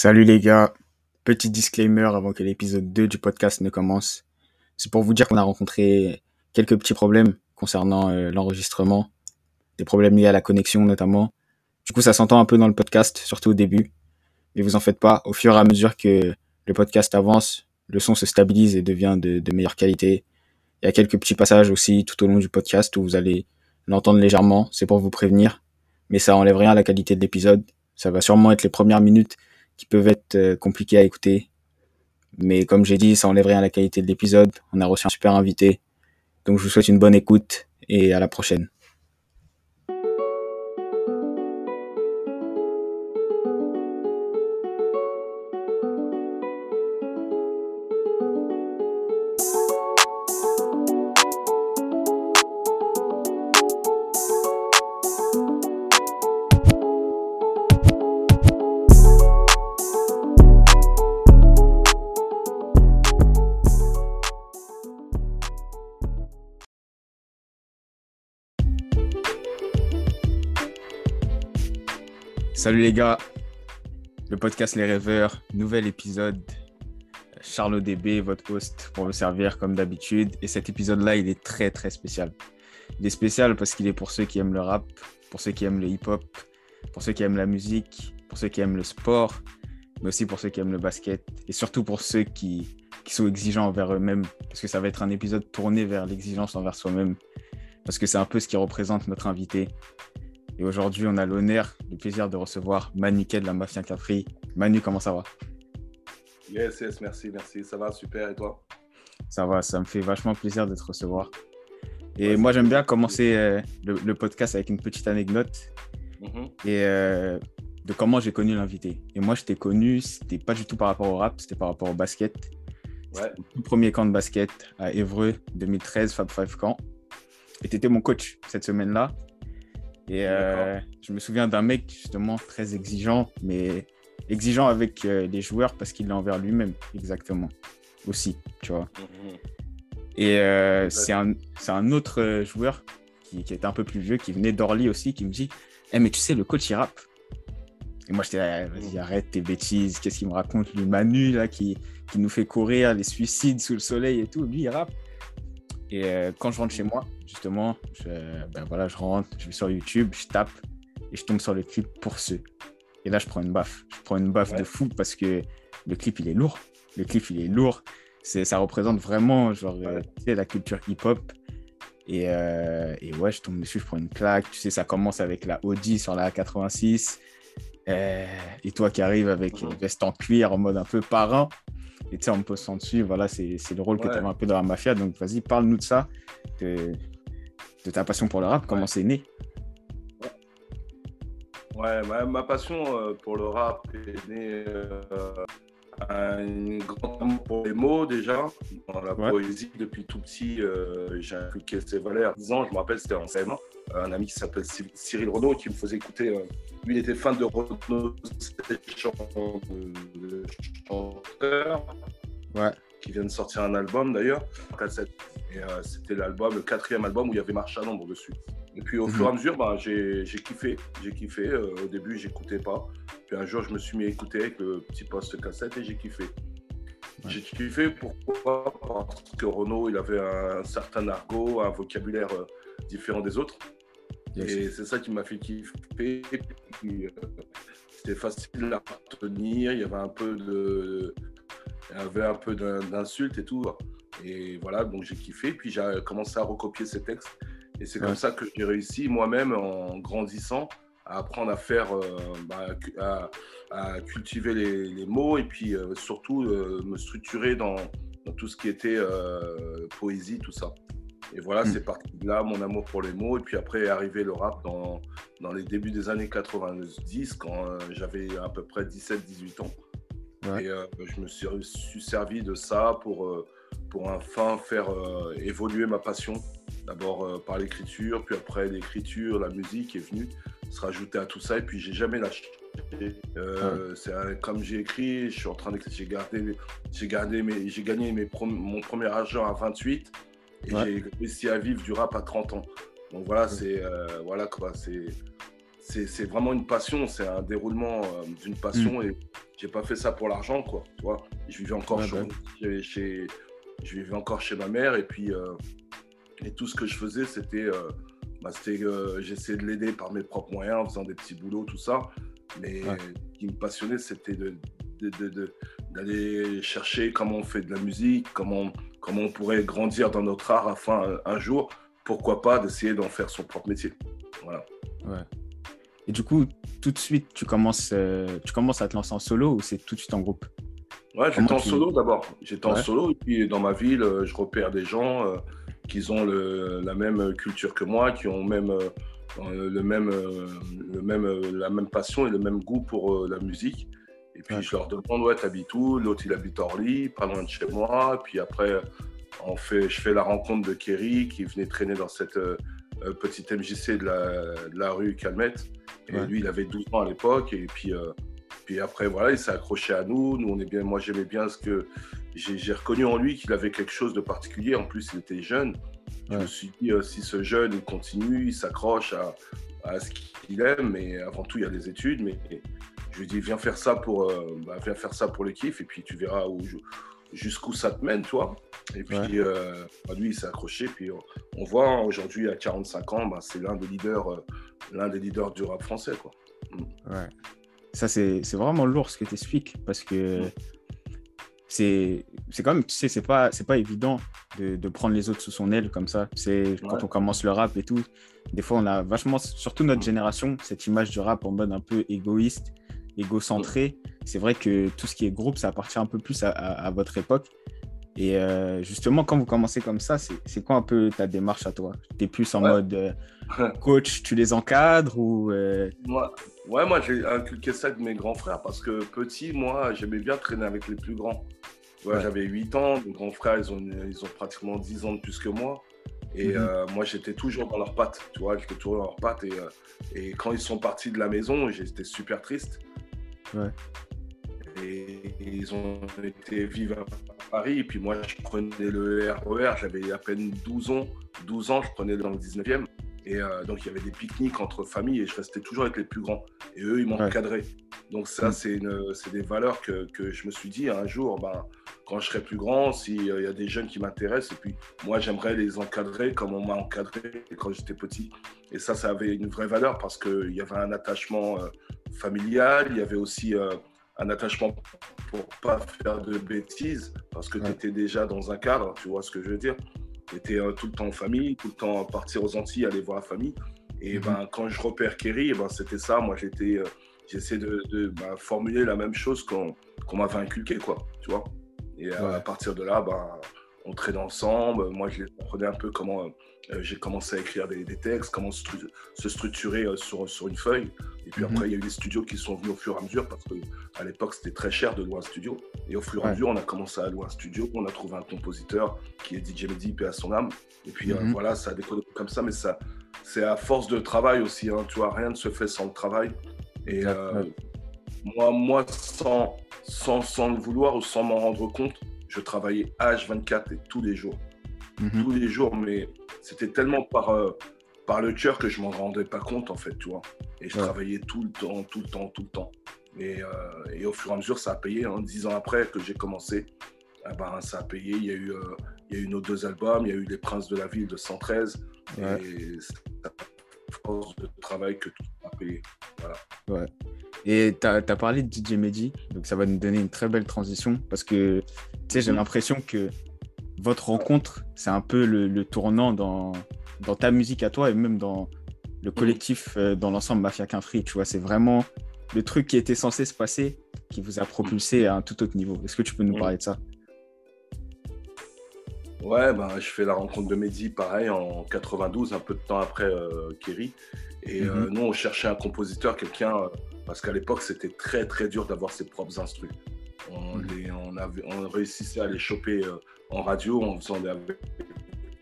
Salut les gars, petit disclaimer avant que l'épisode 2 du podcast ne commence. C'est pour vous dire qu'on a rencontré quelques petits problèmes concernant euh, l'enregistrement, des problèmes liés à la connexion notamment. Du coup, ça s'entend un peu dans le podcast, surtout au début. Mais vous en faites pas, au fur et à mesure que le podcast avance, le son se stabilise et devient de, de meilleure qualité. Il y a quelques petits passages aussi tout au long du podcast où vous allez l'entendre légèrement, c'est pour vous prévenir. Mais ça enlève rien à la qualité de l'épisode. Ça va sûrement être les premières minutes qui peuvent être euh, compliquées à écouter. Mais comme j'ai dit, ça enlève rien à la qualité de l'épisode. On a reçu un super invité. Donc je vous souhaite une bonne écoute et à la prochaine. Salut les gars, le podcast Les Rêveurs, nouvel épisode. Charles DB, votre host, pour me servir comme d'habitude. Et cet épisode-là, il est très très spécial. Il est spécial parce qu'il est pour ceux qui aiment le rap, pour ceux qui aiment le hip-hop, pour ceux qui aiment la musique, pour ceux qui aiment le sport, mais aussi pour ceux qui aiment le basket. Et surtout pour ceux qui sont exigeants envers eux-mêmes. Parce que ça va être un épisode tourné vers l'exigence envers soi-même. Parce que c'est un peu ce qui représente notre invité. Et aujourd'hui, on a l'honneur, le plaisir de recevoir Manu de la Mafia Capri. Manu, comment ça va? Yes, yes, merci, merci. Ça va, super. Et toi? Ça va, ça me fait vachement plaisir de te recevoir. Et moi, j'aime bien commencer euh, le, podcast avec une petite anecdote mm-hmm. et euh, de comment j'ai connu l'invité. Et moi, je t'ai connu, c'était pas du tout par rapport au rap, c'était par rapport au basket. Ouais. Tout premier camp de basket à Évreux, 2013, Fab Five Camp. Et tu étais mon coach cette semaine-là. Et euh, je me souviens d'un mec justement très exigeant, mais exigeant avec euh, les joueurs parce qu'il est envers lui-même, exactement, aussi, tu vois. Mhm. Et euh, c'est un, un, autre joueur qui, qui, était un peu plus vieux, qui venait d'Orly aussi, qui me dit hey, mais tu sais, le coach, il rappe. Et moi, j'étais là, vas-y, mhm. arrête tes bêtises, qu'est-ce qu'il me raconte, lui, Manu, là, qui, qui nous fait courir, les suicides sous le soleil et tout, lui, il rappe. Et euh, quand je rentre chez moi, justement, je, ben voilà, je rentre, je vais sur YouTube, je tape et je tombe sur le clip pour ceux. Et là, je prends une baffe. Je prends une baffe de fou parce que le clip, il est lourd. Le clip, il est lourd. C'est, ça représente vraiment genre, euh, la culture hip-hop. Et, euh, et, ouais, je tombe dessus, je prends une claque. Tu sais, ça commence avec la Audi sur la 86. et toi qui arrives avec une veste en cuir en mode un peu parrain. Et tu sais, en me posant dessus, voilà, c'est le rôle que tu avais un peu dans la mafia. Donc, vas-y, parle-nous de ça, de, de, ta passion pour le rap, comment c'est né? Ouais, ma, passion euh, pour le rap est née euh, un grand amour pour les mots déjà, dans la poésie. Depuis tout petit, euh, j'ai inculqué ces valeurs. 10 ans, je me rappelle, c'était en CM1. Un ami qui s'appelle Cyril Renaud qui me faisait écouter. Euh, lui, il était fan de Renaud, c'était de, chanteur. Ouais. Qui vient de sortir un album d'ailleurs, Et euh, c'était l'album, le quatrième album où il y avait Marche à l'ombre dessus. Et puis au fur et à mhm. mesure, bah, j'ai kiffé. J'ai kiffé. au début, j'écoutais pas. Puis un jour, je me suis mis à écouter avec le petit poste cassette et j'ai kiffé. J'ai kiffé pourquoi? Parce que Renault, il avait un certain argot, un vocabulaire euh, différent des autres. Et c'est ça qui m'a fait kiffer. Euh, c'était facile à retenir, il y avait un peu de, il y avait un peu d'insultes et tout. Et voilà, donc j'ai kiffé. Puis j'ai commencé à recopier ces textes. Et c'est comme ça que j'ai réussi moi-même en grandissant à apprendre à faire, euh, bah, à, cultiver les, mots et puis euh, surtout euh, me structurer dans, tout ce qui était poésie, tout ça. Et voilà, hmm. c'est parti de là, mon amour pour les mots. Et puis après est arrivé le rap dans, dans les débuts des années 90, quand j'avais à peu près 17-18 ans. Et je me suis, suis, servi de ça pour, pour enfin faire évoluer ma passion. D'abord par l'écriture, puis après l'écriture, la musique est venue se rajouter à tout ça. Et puis, j'ai jamais lâché. Euh, c'est comme j'ai écrit, je suis en train d'écrire, j'ai gardé, j'ai gardé mes, j'ai gagné mes mon premier argent à 28 et j'ai réussi à vivre du rap à 30 ans. Donc voilà, c'est euh, voilà quoi, c'est c'est vraiment une passion, c'est un déroulement euh, d'une passion mm. et j'ai pas fait ça pour l'argent, quoi. Tu vois, je vivais encore bah chez, je vivais encore chez ma mère et puis et tout ce que je faisais, c'était, bah, j'essayais de l'aider par mes propres moyens en faisant des petits boulots, tout ça. Mais ce qui me passionnait, c'était de, d'aller chercher comment on fait de la musique, comment, comment on pourrait grandir dans notre art afin un jour, pourquoi pas, d'essayer d'en faire son propre métier. Voilà. Ouais. Et du coup, tout de suite, tu commences, euh, tu commences à te lancer en solo ou c'est tout de suite en groupe? Ouais, j'étais en solo d'abord. J'étais en solo et puis dans ma ville, euh, je repère des gens euh, qui ont le, la même culture que moi, qui ont même, le même, le même, la même passion et le même goût pour la musique. Et puis je leur demande, ouais, t'habites où? L'autre, il habite Orly, pas loin de chez moi. Puis après, on fait, je fais la rencontre de Kerry qui venait traîner dans cette euh, petite MJC de la, de la, rue Calmette. Et lui, il avait 12 ans à l'époque. Et puis, euh, puis après, voilà, il s'est accroché à nous. Nous, on est bien, moi, j'aimais bien ce que j'ai reconnu en lui qu'il avait quelque chose de particulier. En plus, il était jeune. Je me suis dit, euh, si ce jeune, il continue, il s'accroche à, à, ce qu'il aime, mais avant tout, il y a des études. Mais je lui dis, viens faire ça pour, euh, bah, viens faire ça pour le kiff, et puis tu verras où jusqu'où ça te mène, toi. Et puis, euh, bah, lui, il s'est accroché. Puis, on, voit hein, aujourd'hui, à 45 ans, bah, c'est l'un des leaders, euh, l'un des leaders du rap français, quoi. Mm. Ouais. Ça, c'est vraiment lourd ce que tu expliques, parce que c'est quand même, tu sais, c'est pas, pas évident de, de, prendre les autres sous son aile comme ça. C'est quand on commence le rap et tout. Des fois, on a vachement, surtout notre génération, cette image du rap en mode un peu égoïste égocentré. C'est vrai que tout ce qui est groupe, ça appartient un peu plus à, votre époque. Et euh, justement, quand vous commencez comme ça, c'est quoi un peu ta démarche à toi? Tu es plus en mode euh, coach, tu les encadres ou euh? moi, Ouais, moi j'ai inculqué ça avec mes grands frères parce que petit, moi, j'aimais bien traîner avec les plus grands. J'avais 8 ans, mes grands frères, ils ont, ils ont pratiquement 10 ans de plus que moi. Et mhm. moi, j'étais toujours dans leurs pattes, tu vois, j'étais toujours dans leurs pattes. Et, et, quand ils sont partis de la maison, j'étais super triste. Et ils ont été à Paris. Et puis moi, je prenais le RER. J'avais à peine 12 ans. 12 ans, je prenais dans le 19e. Et euh, donc, il y avait des pique-niques entre familles et je restais toujours avec les plus grands. Et eux, ils encadré. Donc, ça, mm. c'est des valeurs que, que, je me suis dit un jour, ben, quand je serai plus grand, s'il euh, y a des jeunes qui m'intéressent, et puis moi, j'aimerais les encadrer comme on m'a encadré quand j'étais petit. Et ça, ça avait une vraie valeur parce qu'il y avait un attachement euh, familial, il y avait aussi un attachement pour pas faire de bêtises parce que tu étais déjà dans un cadre, tu vois ce que je veux dire J'étais tout le temps en famille, tout le temps partir aux Antilles, aller voir la famille. Et mhm. ben, quand je repère Kerry, ben, c'était ça. Moi, j'étais, euh, j'essaie de, de ben, formuler la même chose qu'on, qu'on m'avait inculqué, quoi. Tu vois Et euh, à partir de là, ben, on traînait ensemble. Moi, je les apprenais un peu comment euh, j'ai commencé à écrire des, textes, comment se structurer sur, sur une feuille. Et puis mhm. après, il y a eu des studios qui sont venus au fur et à mesure parce qu'à l'époque, c'était très cher de louer un studio. Et au fur et à mesure, on a commencé à louer un studio. On a trouvé un compositeur qui est DJ Mehdi, paix à son âme. Et puis euh, mhm. voilà, ça a décollé comme ça. Mais ça, c'est à force de travail aussi. Hein, tu vois, rien ne se fait sans le travail. Et euh, moi, moi sans, sans, sans, le vouloir ou sans m'en rendre compte, je travaillais H24 et tous les jours. Mhm. Tous les jours, mais c'était tellement par, euh, par le cœur que je m'en rendais pas compte, en fait, tu vois. Et je travaillais tout le temps, tout le temps, tout le temps. Et, euh, et au fur et à mesure, ça a payé. Hein. Dix ans après que j'ai commencé, eh ben, ça a payé. Il y a, eu, euh, il y a eu nos deux albums, il y a eu Les Princes de la Ville de 113. Et c'est à force de travail que tout a payé. Voilà. Ouais. Et tu as, parlé de DJ Mehdi, donc ça va nous donner une très belle transition parce que j'ai mhm. l'impression que votre rencontre, c'est un peu le tournant dans, dans ta musique à toi et même dans le collectif, euh, dans l'ensemble Mafia Quinfree, tu vois, c'est vraiment le truc qui était censé se passer qui vous a propulsé à un tout autre niveau. Est-ce que tu peux nous parler de ça? Ouais, ben, je fais la rencontre de Mehdi, pareil, en 92, un peu de temps après euh, Kerry. Et euh, mhm. nous, on cherchait un compositeur, quelqu'un, parce qu'à l'époque, c'était très, très dur d'avoir ses propres instruments. On, mhm. on, avait, on réussissait à les choper en radio en faisant des,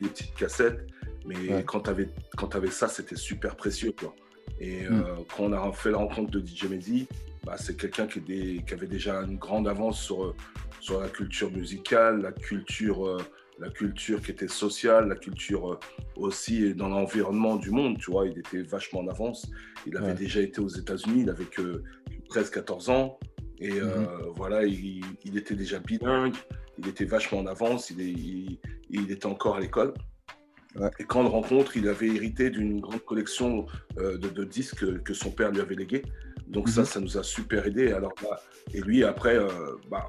des petites cassettes. Mais quand tu avais, avais, ça, c'était super précieux. Quoi. Et mm. euh, quand on a fait la rencontre de DJ Mehdi, bah, c'est quelqu'un qui, qui, avait déjà une grande avance sur, sur la culture musicale, la culture, euh, la culture qui était sociale, la culture euh, aussi dans l'environnement du monde. Tu vois, il était vachement en avance. Il avait déjà été aux États-Unis, il avait que 13-14 ans. Et mhm. voilà, il, était déjà bilingue, il était vachement en avance, il, il était encore à l'école. Et quand on le rencontre, il avait hérité d'une grande collection euh, de, disques que, son père lui avait légué. Donc ça, mhm. ça nous a super aidé. Alors bah, et lui après, euh, bah,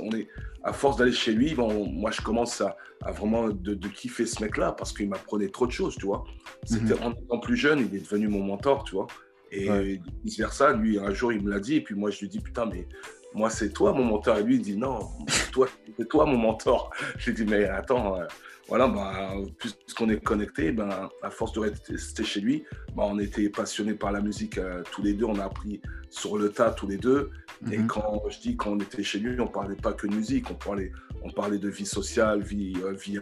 on, est à force d'aller chez lui, moi je commence à, vraiment de, kiffer ce mec-là parce qu'il m'apprenait trop de choses, tu vois. C'était mhm. en étant plus jeune, il est devenu mon mentor, tu vois. Et vice versa, lui un jour il me l'a dit et puis moi je lui dis putain mais moi c'est toi mon mentor et lui il dit non toi c'est toi mon mentor. Je lui dis mais attends euh, voilà, bah, puisqu'on est connecté, ben, à force de rester chez lui, bah, on était passionnés par la musique euh, tous les deux, on a appris sur le tas tous les deux. Et mhm. quand je dis quand on était chez lui, on parlait pas que de musique, on parlait, on parlait de vie sociale, vie, euh, vie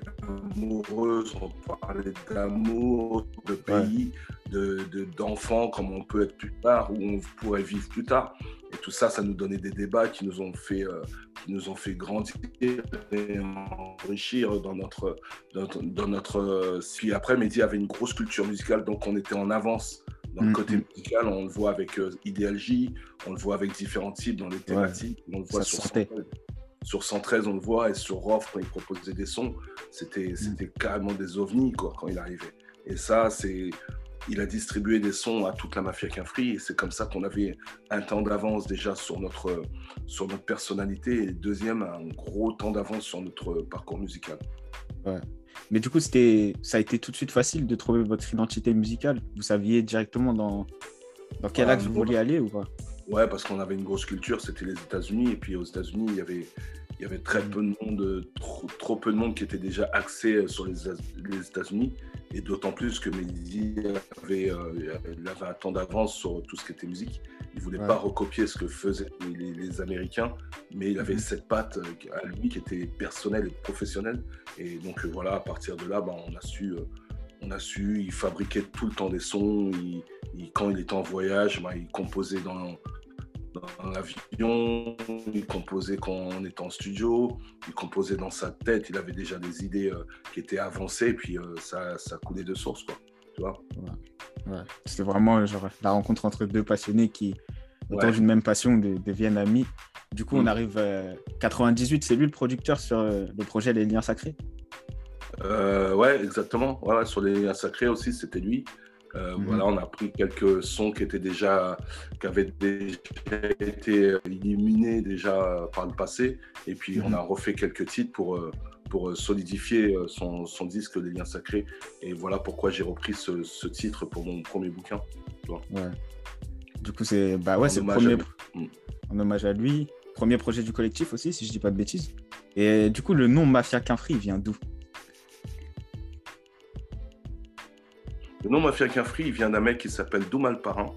amoureuse, on parlait d'amour, de pays, de d'enfants, comme on peut être plus tard, où on pourrait vivre plus tard. Et tout ça, ça nous donnait des débats qui nous ont fait, euh, qui nous ont fait grandir et enrichir dans notre, dans, notre. Si après, Mehdi avait une grosse culture musicale, donc on était en avance dans le mm, côté musical, on le voit avec euh, on le voit avec différents types dans les thématiques. on le voit sur 113, sur 113, on le voit, et sur Roth, quand il proposait des sons, c'était mm. carrément des ovnis quoi, quand il arrivait. Et ça, c'est. Il a distribué des sons à toute la mafia Quinfree et c'est comme ça qu'on avait un temps d'avance déjà sur notre, sur notre personnalité et deuxième, un gros temps d'avance sur notre parcours musical. Ouais. Mais du coup, c'était, ça a été tout de suite facile de trouver votre identité musicale. Vous saviez directement dans, dans quel axe vous vouliez aller ou pas? Ouais, parce qu'on avait une grosse culture, c'était les États-Unis. Et puis aux États-Unis, il y avait, il y avait très peu de monde, trop, trop peu de monde qui était déjà axé sur les, les États-Unis. Et d'autant plus que Mehdi avait, euh, avait un temps d'avance sur tout ce qui était musique. Il ne voulait pas recopier ce que faisaient les, Américains, mais il avait mhm. cette patte euh, à lui qui était personnelle et professionnelle. Et donc euh, voilà, à partir de là, bah, on a su, on a su, il fabriquait tout le temps des sons. Quand il était en voyage, bah, il composait dans, dans l'avion, il composait quand on était en studio, il composait dans sa tête, il avait déjà des idées euh, qui étaient avancées, et puis euh, ça, ça coulait de source, quoi. Tu vois? Ouais. C'était vraiment genre, la rencontre entre deux passionnés qui, autant d'une même passion, deviennent amis. Du coup, on mm. arrive à 98, c'est lui le producteur sur euh, le projet Les Liens Sacrés? Ouais, exactement. Ouais, sur Les Liens Sacrés aussi, c'était lui. Euh, mhm. Voilà, on a pris quelques sons qui étaient déjà, qui avaient déjà été éliminés déjà par le passé, et puis on mhm. a refait quelques titres pour euh, pour solidifier euh, son, son, disque Les Liens Sacrés. Et voilà pourquoi j'ai repris ce, ce, titre pour mon premier bouquin. Ouais. Du coup, c'est bah ouais, c'est premier mm. en hommage à lui. Premier projet du collectif aussi, si je dis pas de bêtises. Et du coup, le nom Mafia Quinfri vient d'où? Le nom Mafia free, il vient d'un mec qui s'appelle Doumal Parrain,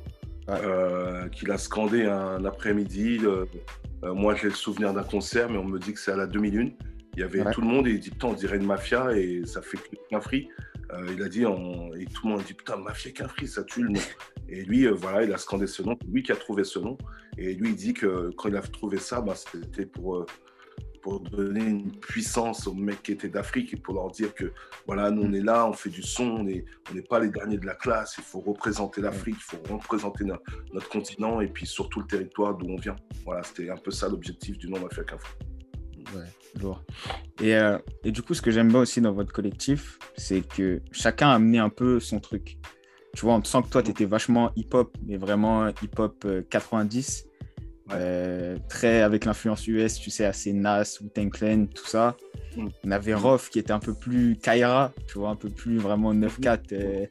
euh, qui l'a scandé un après-midi. Euh, euh, moi, j'ai le souvenir d'un concert, mais on me dit que c'est à la 2001. Il y avait tout le monde et il dit Putain, on dirait une mafia et ça fait qu'un free. il a dit, et tout le monde dit Putain, Mafia free, ça tue le nom. Et lui, voilà, il a scandé ce nom, lui qui a trouvé ce nom. Et lui, il dit que quand il a trouvé ça, bah, c'était pour pour donner une puissance aux mecs qui étaient d'Afrique et pour leur dire que voilà, nous on est là, on fait du son, on n'est pas les derniers de la classe, il faut représenter l'Afrique, il faut représenter notre continent et puis surtout le territoire d'où on vient. Voilà, c'était un peu ça l'objectif du nom Mafia Café. Ouais, lourd. Et, euh, et, du coup, ce que j'aime bien aussi dans votre collectif, c'est que chacun a amené un peu son truc. Tu vois, on sent que toi, tu étais vachement hip-hop, mais vraiment hip-hop 90. Euh, euh, très avec l'influence US, tu sais, assez Nas ou Clan, tout ça. Mm. On avait Roth qui était un peu plus Kaira, tu vois, un peu plus vraiment 9-4, euh,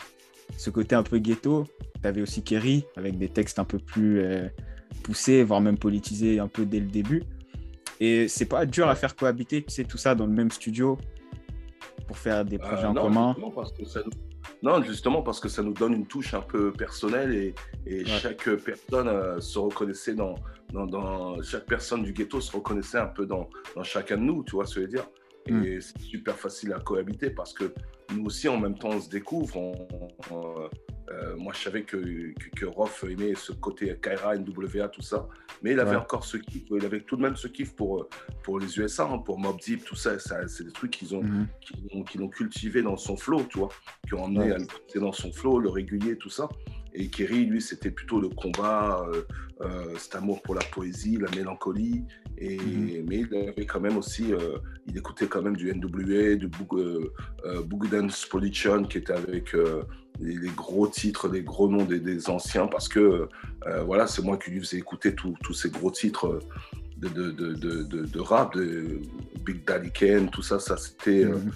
ce côté un peu ghetto. Tu avais aussi Kerry avec des textes un peu plus euh, poussés, voire même politisés un peu dès le début. Et c'est pas dur à faire cohabiter, tu sais, tout ça dans le même studio pour faire des projets en commun. Parce que ça non, justement parce que ça nous donne une touche un peu personnelle et, chaque personne euh, se reconnaissait dans, dans, chaque personne du ghetto se reconnaissait un peu dans, dans chacun de nous, tu vois ce que je veux dire? Et mm. c'est super facile à cohabiter parce que nous aussi en même temps on se découvre. On, euh, moi, je savais que, que, que Roth aimait ce côté Kaira, NWA, tout ça. Mais il avait encore ce kiff, il avait tout de même ce kiff pour, euh, pour les USA, hein, pour Mob Deep, tout ça. ça c'est des trucs qu'ils ont, mhm. ont, cultivé dans son flow, tu vois, qui ont emmené à le dans son flow, le régulier, tout ça. Et Kerry, lui, c'était plutôt le combat, cet amour pour la poésie, la mélancolie. Et, mhm. Mais il avait quand même aussi, il écoutait quand même du NWA, du Boogie Dance Polition, qui était avec les, gros titres, les gros noms des, anciens, parce que voilà, c'est moi qui lui faisais écouter tous ces gros titres de, de, de, de, rap, de Big Daddy Kane, tout ça, ça c'était mhm.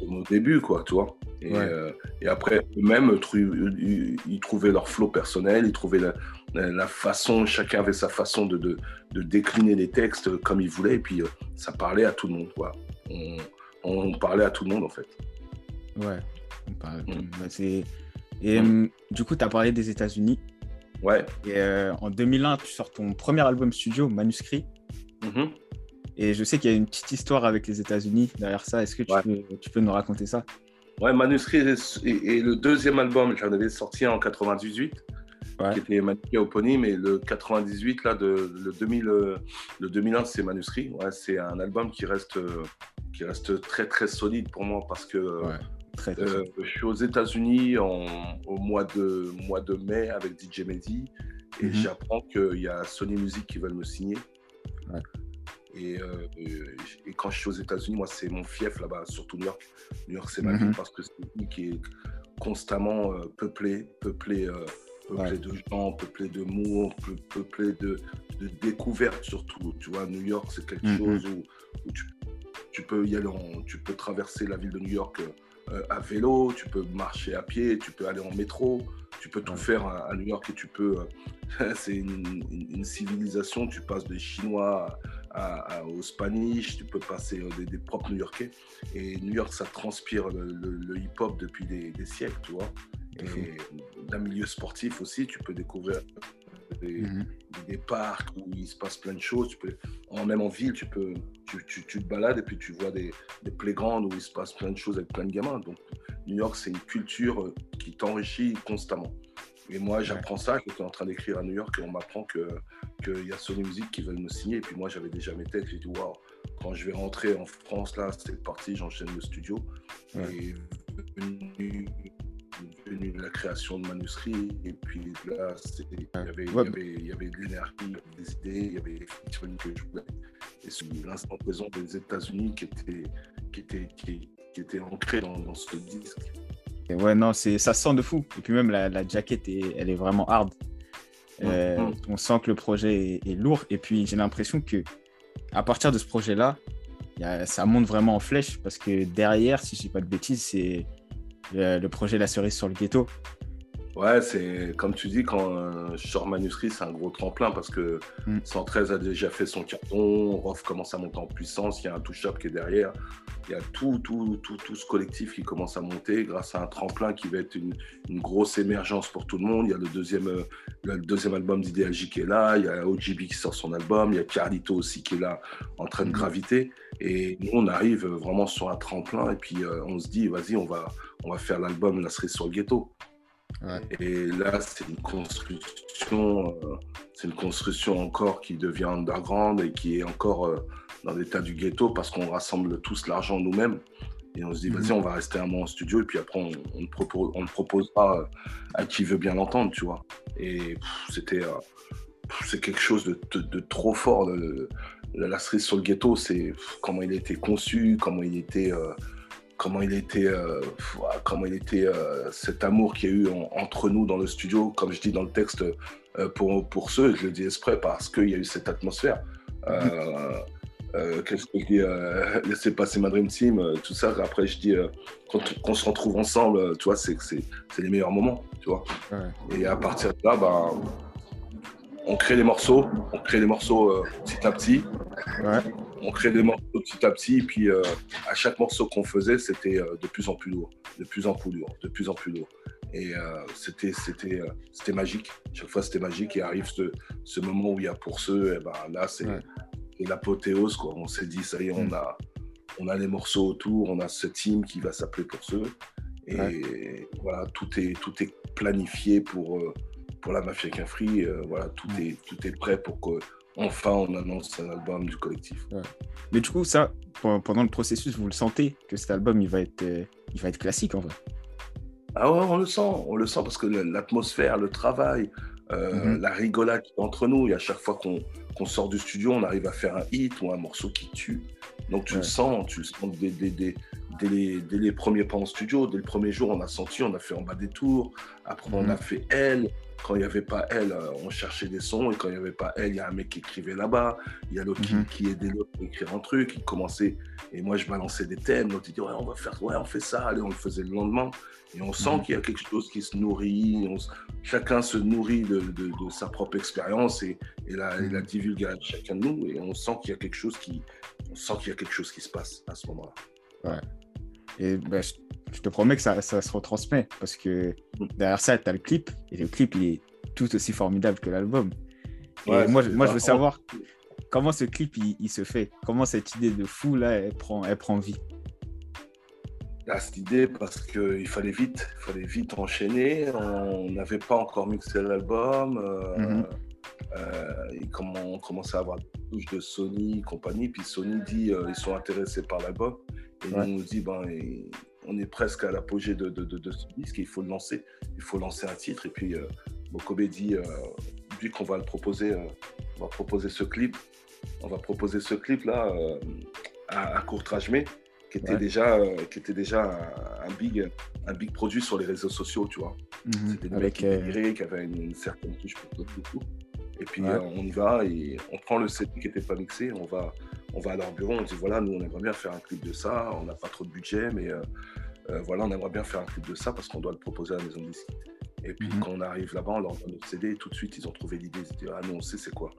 au début, quoi, tu vois. Et, euh, et après, eux-mêmes, ils trouvaient leur flow personnel, ils trouvaient la, la, façon, chacun avait sa façon de, décliner les textes comme ils voulaient, et puis euh, ça parlait à tout le monde, quoi. On, on, parlait à tout le monde, en fait. Ouais, mm. monde. Et mm. du coup, tu as parlé des États-Unis. Ouais. Et euh, en 2001, tu sors ton premier album studio, Manuscrit. Mm-hmm. Et je sais qu'il y a une petite histoire avec les États-Unis derrière ça. Est-ce que tu, peux, tu, peux, nous raconter ça? Ouais, Manuscrit et, le deuxième album, j'en avais sorti en 98, qui était Manuscrit éponyme, et le 98, là, de, le, 2000, le 2001, c'est Manuscrit. Ouais, c'est un album qui reste, qui reste très, très solide pour moi parce que très, euh, je suis aux États-Unis au mois de, mois de mai avec DJ Mehdi et mhm. j'apprends qu'il y a Sony Music qui veulent me signer. Ouais. Euh, et, quand je suis aux États-Unis, moi, c'est mon fief là-bas, surtout New York. New York, c'est ma vie mhm. parce que c'est une ville qui est constamment euh, peuplée, peuplée, euh, peuplée de gens, peuplée de mots, peuplée de, de, découvertes surtout. Tu vois, New York, c'est quelque mhm. chose où, tu, tu, peux y aller, tu peux traverser la ville de New York à vélo, tu peux marcher à pied, tu peux aller en métro, tu peux tout faire à, New York et tu peux. c'est une, une, civilisation, tu passes des Chinois au Spanish, tu peux passer euh, des, propres New-Yorkais. Et New York, ça transpire le, hip-hop depuis des, siècles, tu vois. Et d'un milieu sportif aussi, tu peux découvrir mhm. des, parcs où il se passe plein de choses. Tu peux, en, même en ville, tu, peux, tu, tu, te balades et puis tu vois des, des playgrounds où il se passe plein de choses avec plein de gamins. Donc, New York, c'est une culture euh, qui t'enrichit constamment. Et moi, j'apprends ça. J'étais en train d'écrire à New York et on m'apprend qu'il y a Sony Music qui veulent me signer. Et puis moi, j'avais déjà mes textes. J'ai dit, waouh, quand je vais rentrer en France, là, c'est parti, j'enchaîne le studio. Et venu, la création de manuscrits. Et puis là, il y, avait, il, y avait, de l'énergie, des idées, il y avait des que je voulais. Et c'est l'instant présent des États-Unis qui était, qui était, qui, était ancré dans, dans ce disque ouais, non, c'est, ça sent de fou. Et puis même la, la jaquette, est, elle est vraiment hard. Euh, on sent que le projet est, lourd. Et puis j'ai l'impression que à partir de ce projet-là, ça monte vraiment en flèche parce que derrière, si je dis pas de bêtises, c'est le, le, projet La cerise sur le ghetto. Ouais, c'est comme tu dis, quand euh, je sors manuscrit, c'est un gros tremplin parce que 113 mm. a déjà fait son carton, Rof commence à monter en puissance, il y a un touch-up qui est derrière, il y a tout, tout, tout, tout, ce collectif qui commence à monter grâce à un tremplin qui va être une, une grosse émergence pour tout le monde. Il y a le deuxième, euh, le deuxième album d'Idéalgie qui est là, il y a OGB qui sort son album, il y a Carlito aussi qui est là en train de mm. graviter. Et nous, on arrive vraiment sur un tremplin et puis euh, on se dit, vas-y, on va, on va faire l'album La cerise sur le ghetto. Et là, c'est une construction, euh, c'est une construction encore qui devient underground et qui est encore euh, dans l'état du ghetto parce qu'on rassemble tous l'argent nous-mêmes. Et on se dit, vas-y, mhm. on va rester un mois en studio et puis après, on, on, propose, on le proposera euh, à qui veut bien l'entendre, tu vois. Et c'était, c'est quelque chose de, de, trop fort. la cerise sur le ghetto, c'est comment il a été conçu, comment il était comment il était, euh, comment il était euh, cet amour qu'il y a eu entre nous dans le studio, comme je dis dans le texte, euh, pour, pour ceux, je le dis exprès parce qu'il y a eu cette atmosphère. Qu'est-ce que je dis Laissez passer ma Dream Team, tout ça. Après, je dis, quand, on se retrouve ensemble, tu vois, c'est les meilleurs moments, tu vois. Et à partir de là, ben, on crée des morceaux, on crée des morceaux petit à petit. Ouais on crée des morceaux petit à petit, et puis euh, à chaque morceau qu'on faisait, c'était euh, de plus en plus lourd, de plus en plus lourd, de plus en plus lourd. Et euh, c'était, c'était, c'était magique. Chaque fois, c'était magique. Et arrive ce, ce, moment où il y a pour ceux, et eh ben, là, c'est, l'apothéose. Quoi. On s'est dit, ça y est, on, mm. a, on a les morceaux autour, on a ce team qui va s'appeler pour ceux. Et voilà, tout est, tout est planifié pour, pour la Mafia Free. voilà, tout, mm. est, tout est prêt pour que enfin on annonce un album du collectif. Mais du coup, ça, pendant le processus, vous le sentez que cet album, il va être, euh, il va être classique en vrai Ah ouais, on le sent, on le sent parce que l'atmosphère, le travail, euh, mhm. la rigolade entre nous, et à chaque fois qu'on sort du studio, on arrive à faire un hit ou un morceau qui tue. Donc tu le sens, tu le sens dès, les, premiers pas en studio, dès le premier jour, on a senti, on a fait en bas des tours, après on a mhm. fait elle, quand il n'y avait pas elle, euh, on cherchait des sons. Et quand il n'y avait pas elle, il y a un mec qui écrivait là-bas. Il y a l'autre qui, mhm. qui, aidait l'autre à écrire un truc. Il commençait. Et moi, je balançais des thèmes. L'autre, il dit Ouais, on va faire. Ouais, on fait ça. Allez, on le faisait le lendemain. Et on sent mhm. qu'il y a quelque chose qui se nourrit. Chacun se nourrit de, de, sa propre expérience et, et, la, et, la, mhm. divulgue à chacun de nous. Et on sent qu'il y a quelque chose qui, on sent qu'il y a quelque chose qui se passe à ce moment-là. Ouais. Et ben, je te promets que ça, ça se retransmet parce que derrière ça, tu as le clip et le clip il est tout aussi formidable que l'album. moi, moi je veux savoir comment ce clip il, se fait, comment cette idée de fou là elle prend, elle prend vie? Là, cette idée parce qu'il fallait vite, il fallait vite enchaîner. On n'avait pas encore mixé l'album. Euh, mhm. euh, on commençait à avoir des touches de Sony, compagnie. Puis Sony dit euh, ils sont intéressés par l'album. Et on nous dit ben, on est presque à l'apogée de, de, ce disque, il faut le lancer, il faut lancer un titre. Et puis, euh, Mokobe dit, euh, vu qu'on va le proposer, euh, on va proposer ce clip, on va proposer ce clip-là euh, à, à Courtrajmé, qui était déjà, qui était déjà un, big, un big produit sur les réseaux sociaux, tu vois. Mhm. C'était des mecs qui, qui avaient une, certaine touche pour tout. Et puis on y va et on prend le CD qui n'était pas mixé, on va, on va à leur bureau, on dit voilà, nous on aimerait bien faire un clip de ça, on n'a pas trop de budget, mais euh, euh, voilà, on aimerait bien faire un clip de ça parce qu'on doit le proposer à la maison de disques. Et puis mhm. quand on arrive là-bas, on leur donne notre CD, et tout de suite ils ont trouvé l'idée, ils se disent ah non, on sait c'est quoi.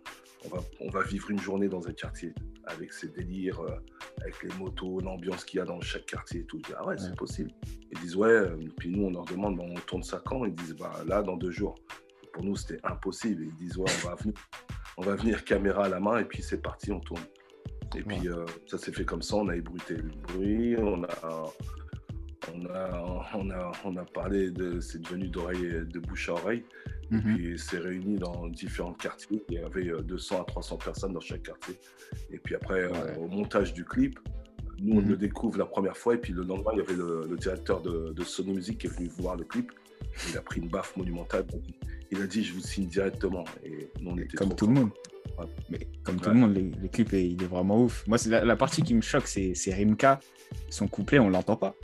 On va, on va vivre une journée dans un quartier avec ces délires, euh, avec les motos, l'ambiance qu'il y a dans chaque quartier et tout. ah ouais, c'est possible. Ils disent ouais, puis nous on leur demande, on tourne ça quand? Ils disent bah là dans deux jours. pour nous c'était impossible. Ils disent ouais, on va venir, on va venir caméra à la main et puis c'est parti, on tourne. Et puis euh, ça s'est fait comme ça, on a ébruité le bruit, on a, on a, on a, on a parlé de, c'est devenu d'oreille, de bouche à oreille. Et mhm. puis c'est réuni dans différents quartiers. Il y avait 200 euh, à 300 personnes dans chaque quartier. Et puis après, euh, au montage du clip, nous on mhm. le découvre la première fois. Et puis le lendemain, il y avait le, directeur de, de, Sony Music qui est venu voir le clip. Il a pris une baffe monumentale. Il a dit, je vous signe directement. Et nous, on était Comme tout le monde. Mais comme tout le monde, les, clips, il est vraiment ouf. Moi, c'est la, partie qui me choque, c'est Rimka. Son couplet, on l'entend pas.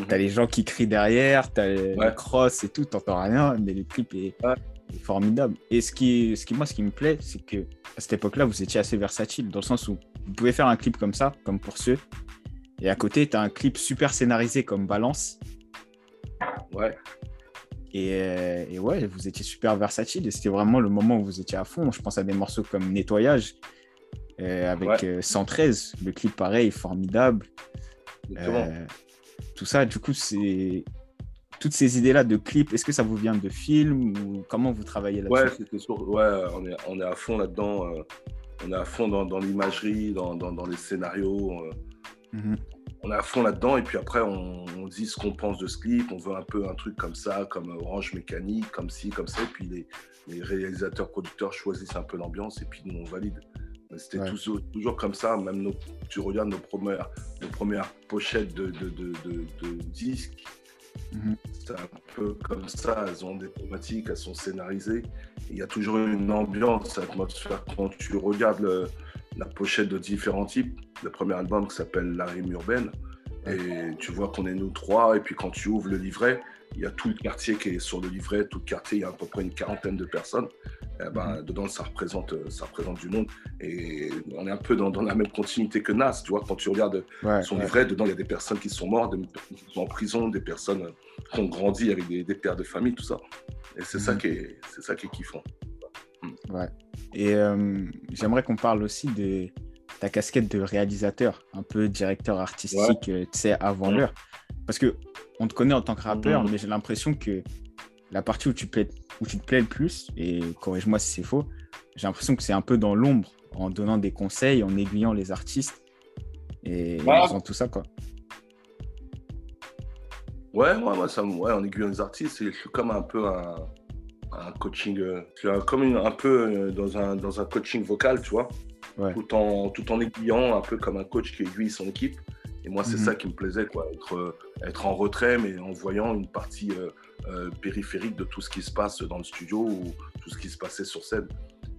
Mhm. T'as les gens qui crient derrière, t'as la cross et tout, t'entends rien, mais le clip est, formidable. Et ce qui, ce qui, moi, ce qui me plaît, c'est que à cette époque-là, vous étiez assez versatile, dans le sens où vous pouvez faire un clip comme ça, comme pour ceux, et à côté, tu as un clip super scénarisé comme Balance. Ouais. Euh, et, ouais, vous étiez super versatile et c'était vraiment le moment où vous étiez à fond. Je pense à des morceaux comme Nettoyage euh, avec 113, euh, le clip pareil, formidable. Tout ça, du coup, c'est toutes ces idées-là de clips, est-ce que ça vous vient de films ou comment vous travaillez là-dessus? Ouais, ouais on, est, on est à fond là-dedans. on est à fond dans, l'imagerie, dans, dans, les scénarios. Mhm on est à fond là-dedans et puis après on, dit ce qu'on pense de ce clip, on veut un peu un truc comme ça, comme Orange Mécanique, comme ci, comme ça, et puis les, réalisateurs, producteurs choisissent un peu l'ambiance et puis nous on valide. C'était toujours, toujours, comme ça, même nos, tu regardes nos premières, nos premières pochettes de, de, disques, mhm. c'est un peu comme ça, elles ont des thématiques, elles sont scénarisées, il y a toujours une ambiance, atmosphère. Quand tu regardes la pochette de différents types, le premier album qui s'appelle La rime urbaine. Et tu vois qu'on est nous trois. Et puis quand tu ouvres le livret, il y a tout le quartier qui est sur le livret. Tout le quartier, il y a à peu près une quarantaine de personnes. Eh ben, mhm. dedans, ça représente, ça représente du monde. Et on est un peu dans, la même continuité que Nas. Tu vois, quand tu regardes son livret, dedans, il y a des personnes qui sont mortes, des personnes qui sont en prison, des personnes qui ont grandi avec des, pères de famille, tout ça. Et c'est ça, mhm. qui est, ça qui est kiffant. Ouais. Et euh, j'aimerais qu'on parle aussi de ta casquette de réalisateur, un peu directeur artistique, euh, tu sais, avant l'heure. Parce que on te connaît en tant que rappeur, mais j'ai l'impression que la partie où tu, plais, où tu te plais le plus, et corrige-moi si c'est faux, j'ai l'impression que c'est un peu dans l'ombre, en donnant des conseils, en aiguillant les artistes, et en faisant tout ça, quoi. Ouais, ouais, ouais, ça, ouais en aiguillant les artistes, je suis comme un peu un, un coaching, euh, comme un peu euh, dans un, dans un coaching vocal, tu vois tout, en, tout en aiguillant, un peu comme un coach qui aiguille son équipe. Et moi, c'est mhm. ça qui me plaisait, quoi, être, être en retrait, mais en voyant une partie périphérique de tout ce qui se passe dans le studio ou tout ce qui se passait sur scène.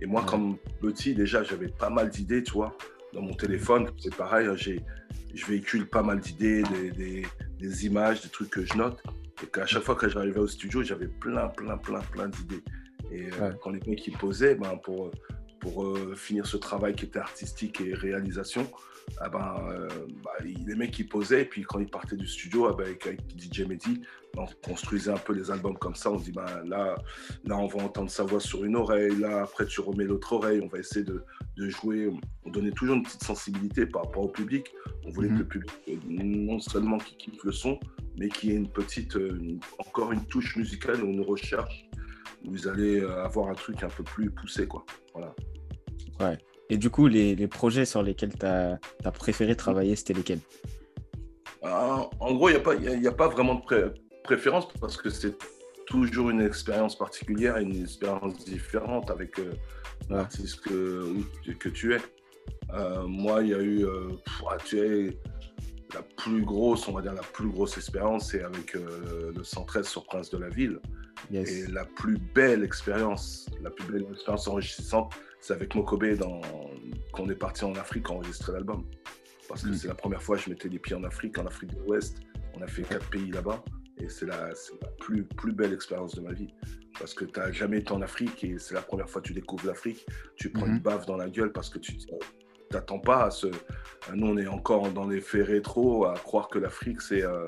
Et moi, comme petit, déjà, j'avais pas mal d'idées, tu vois. Dans mon téléphone, c'est pareil, hein, je véhicule pas mal d'idées, des, des, images, des trucs que je note. Et qu'à chaque fois que j'arrivais au studio, j'avais plein, plein, plein, plein d'idées. Et euh, quand les mecs ils posaient, ben, pour, pour euh, finir ce travail qui était artistique et réalisation, ah ben, euh, bah, les mecs ils posaient, et puis quand ils partaient du studio ah ben, avec, DJ Mehdi, on construisait un peu les albums comme ça. On se dit, ben, là, là, on va entendre sa voix sur une oreille, là, après tu remets l'autre oreille, on va essayer de, de, jouer. On donnait toujours une petite sensibilité par rapport au public. On voulait que mhm. le public, non seulement qui kiffe le son, mais qui ait une petite, encore une touche musicale ou une recherche vous allez euh, avoir un truc un peu plus poussé. Quoi. Voilà. Ouais. Et du coup, les, les projets sur lesquels tu as, préféré travailler, c'était lesquels? Ah, En gros, il n'y a, pas, a, a pas vraiment de préférence parce que c'est toujours une expérience particulière et une expérience différente avec euh, l'artiste que, que tu es. Euh, moi, il y a eu, ah, tu es la plus grosse, on va dire la plus grosse expérience, c'est avec le 113 sur Prince de la Ville. Et la plus belle expérience, la plus belle expérience enrichissante, c'est avec Mokobe dans... quand on est parti en Afrique enregistrer l'album. Parce que mm. c'est la première fois que je mettais les pieds en Afrique, en Afrique de l'Ouest. On a fait quatre pays là-bas. Et c'est la, la, plus, plus belle expérience de ma vie. Parce que tu n'as jamais été en Afrique et c'est la première fois que tu découvres l'Afrique. Tu prends une mm-hmm. baffe dans la gueule parce que tu t'attends pas à ce. Nous, on est encore dans les faits rétro à croire que l'Afrique, c'est. Euh,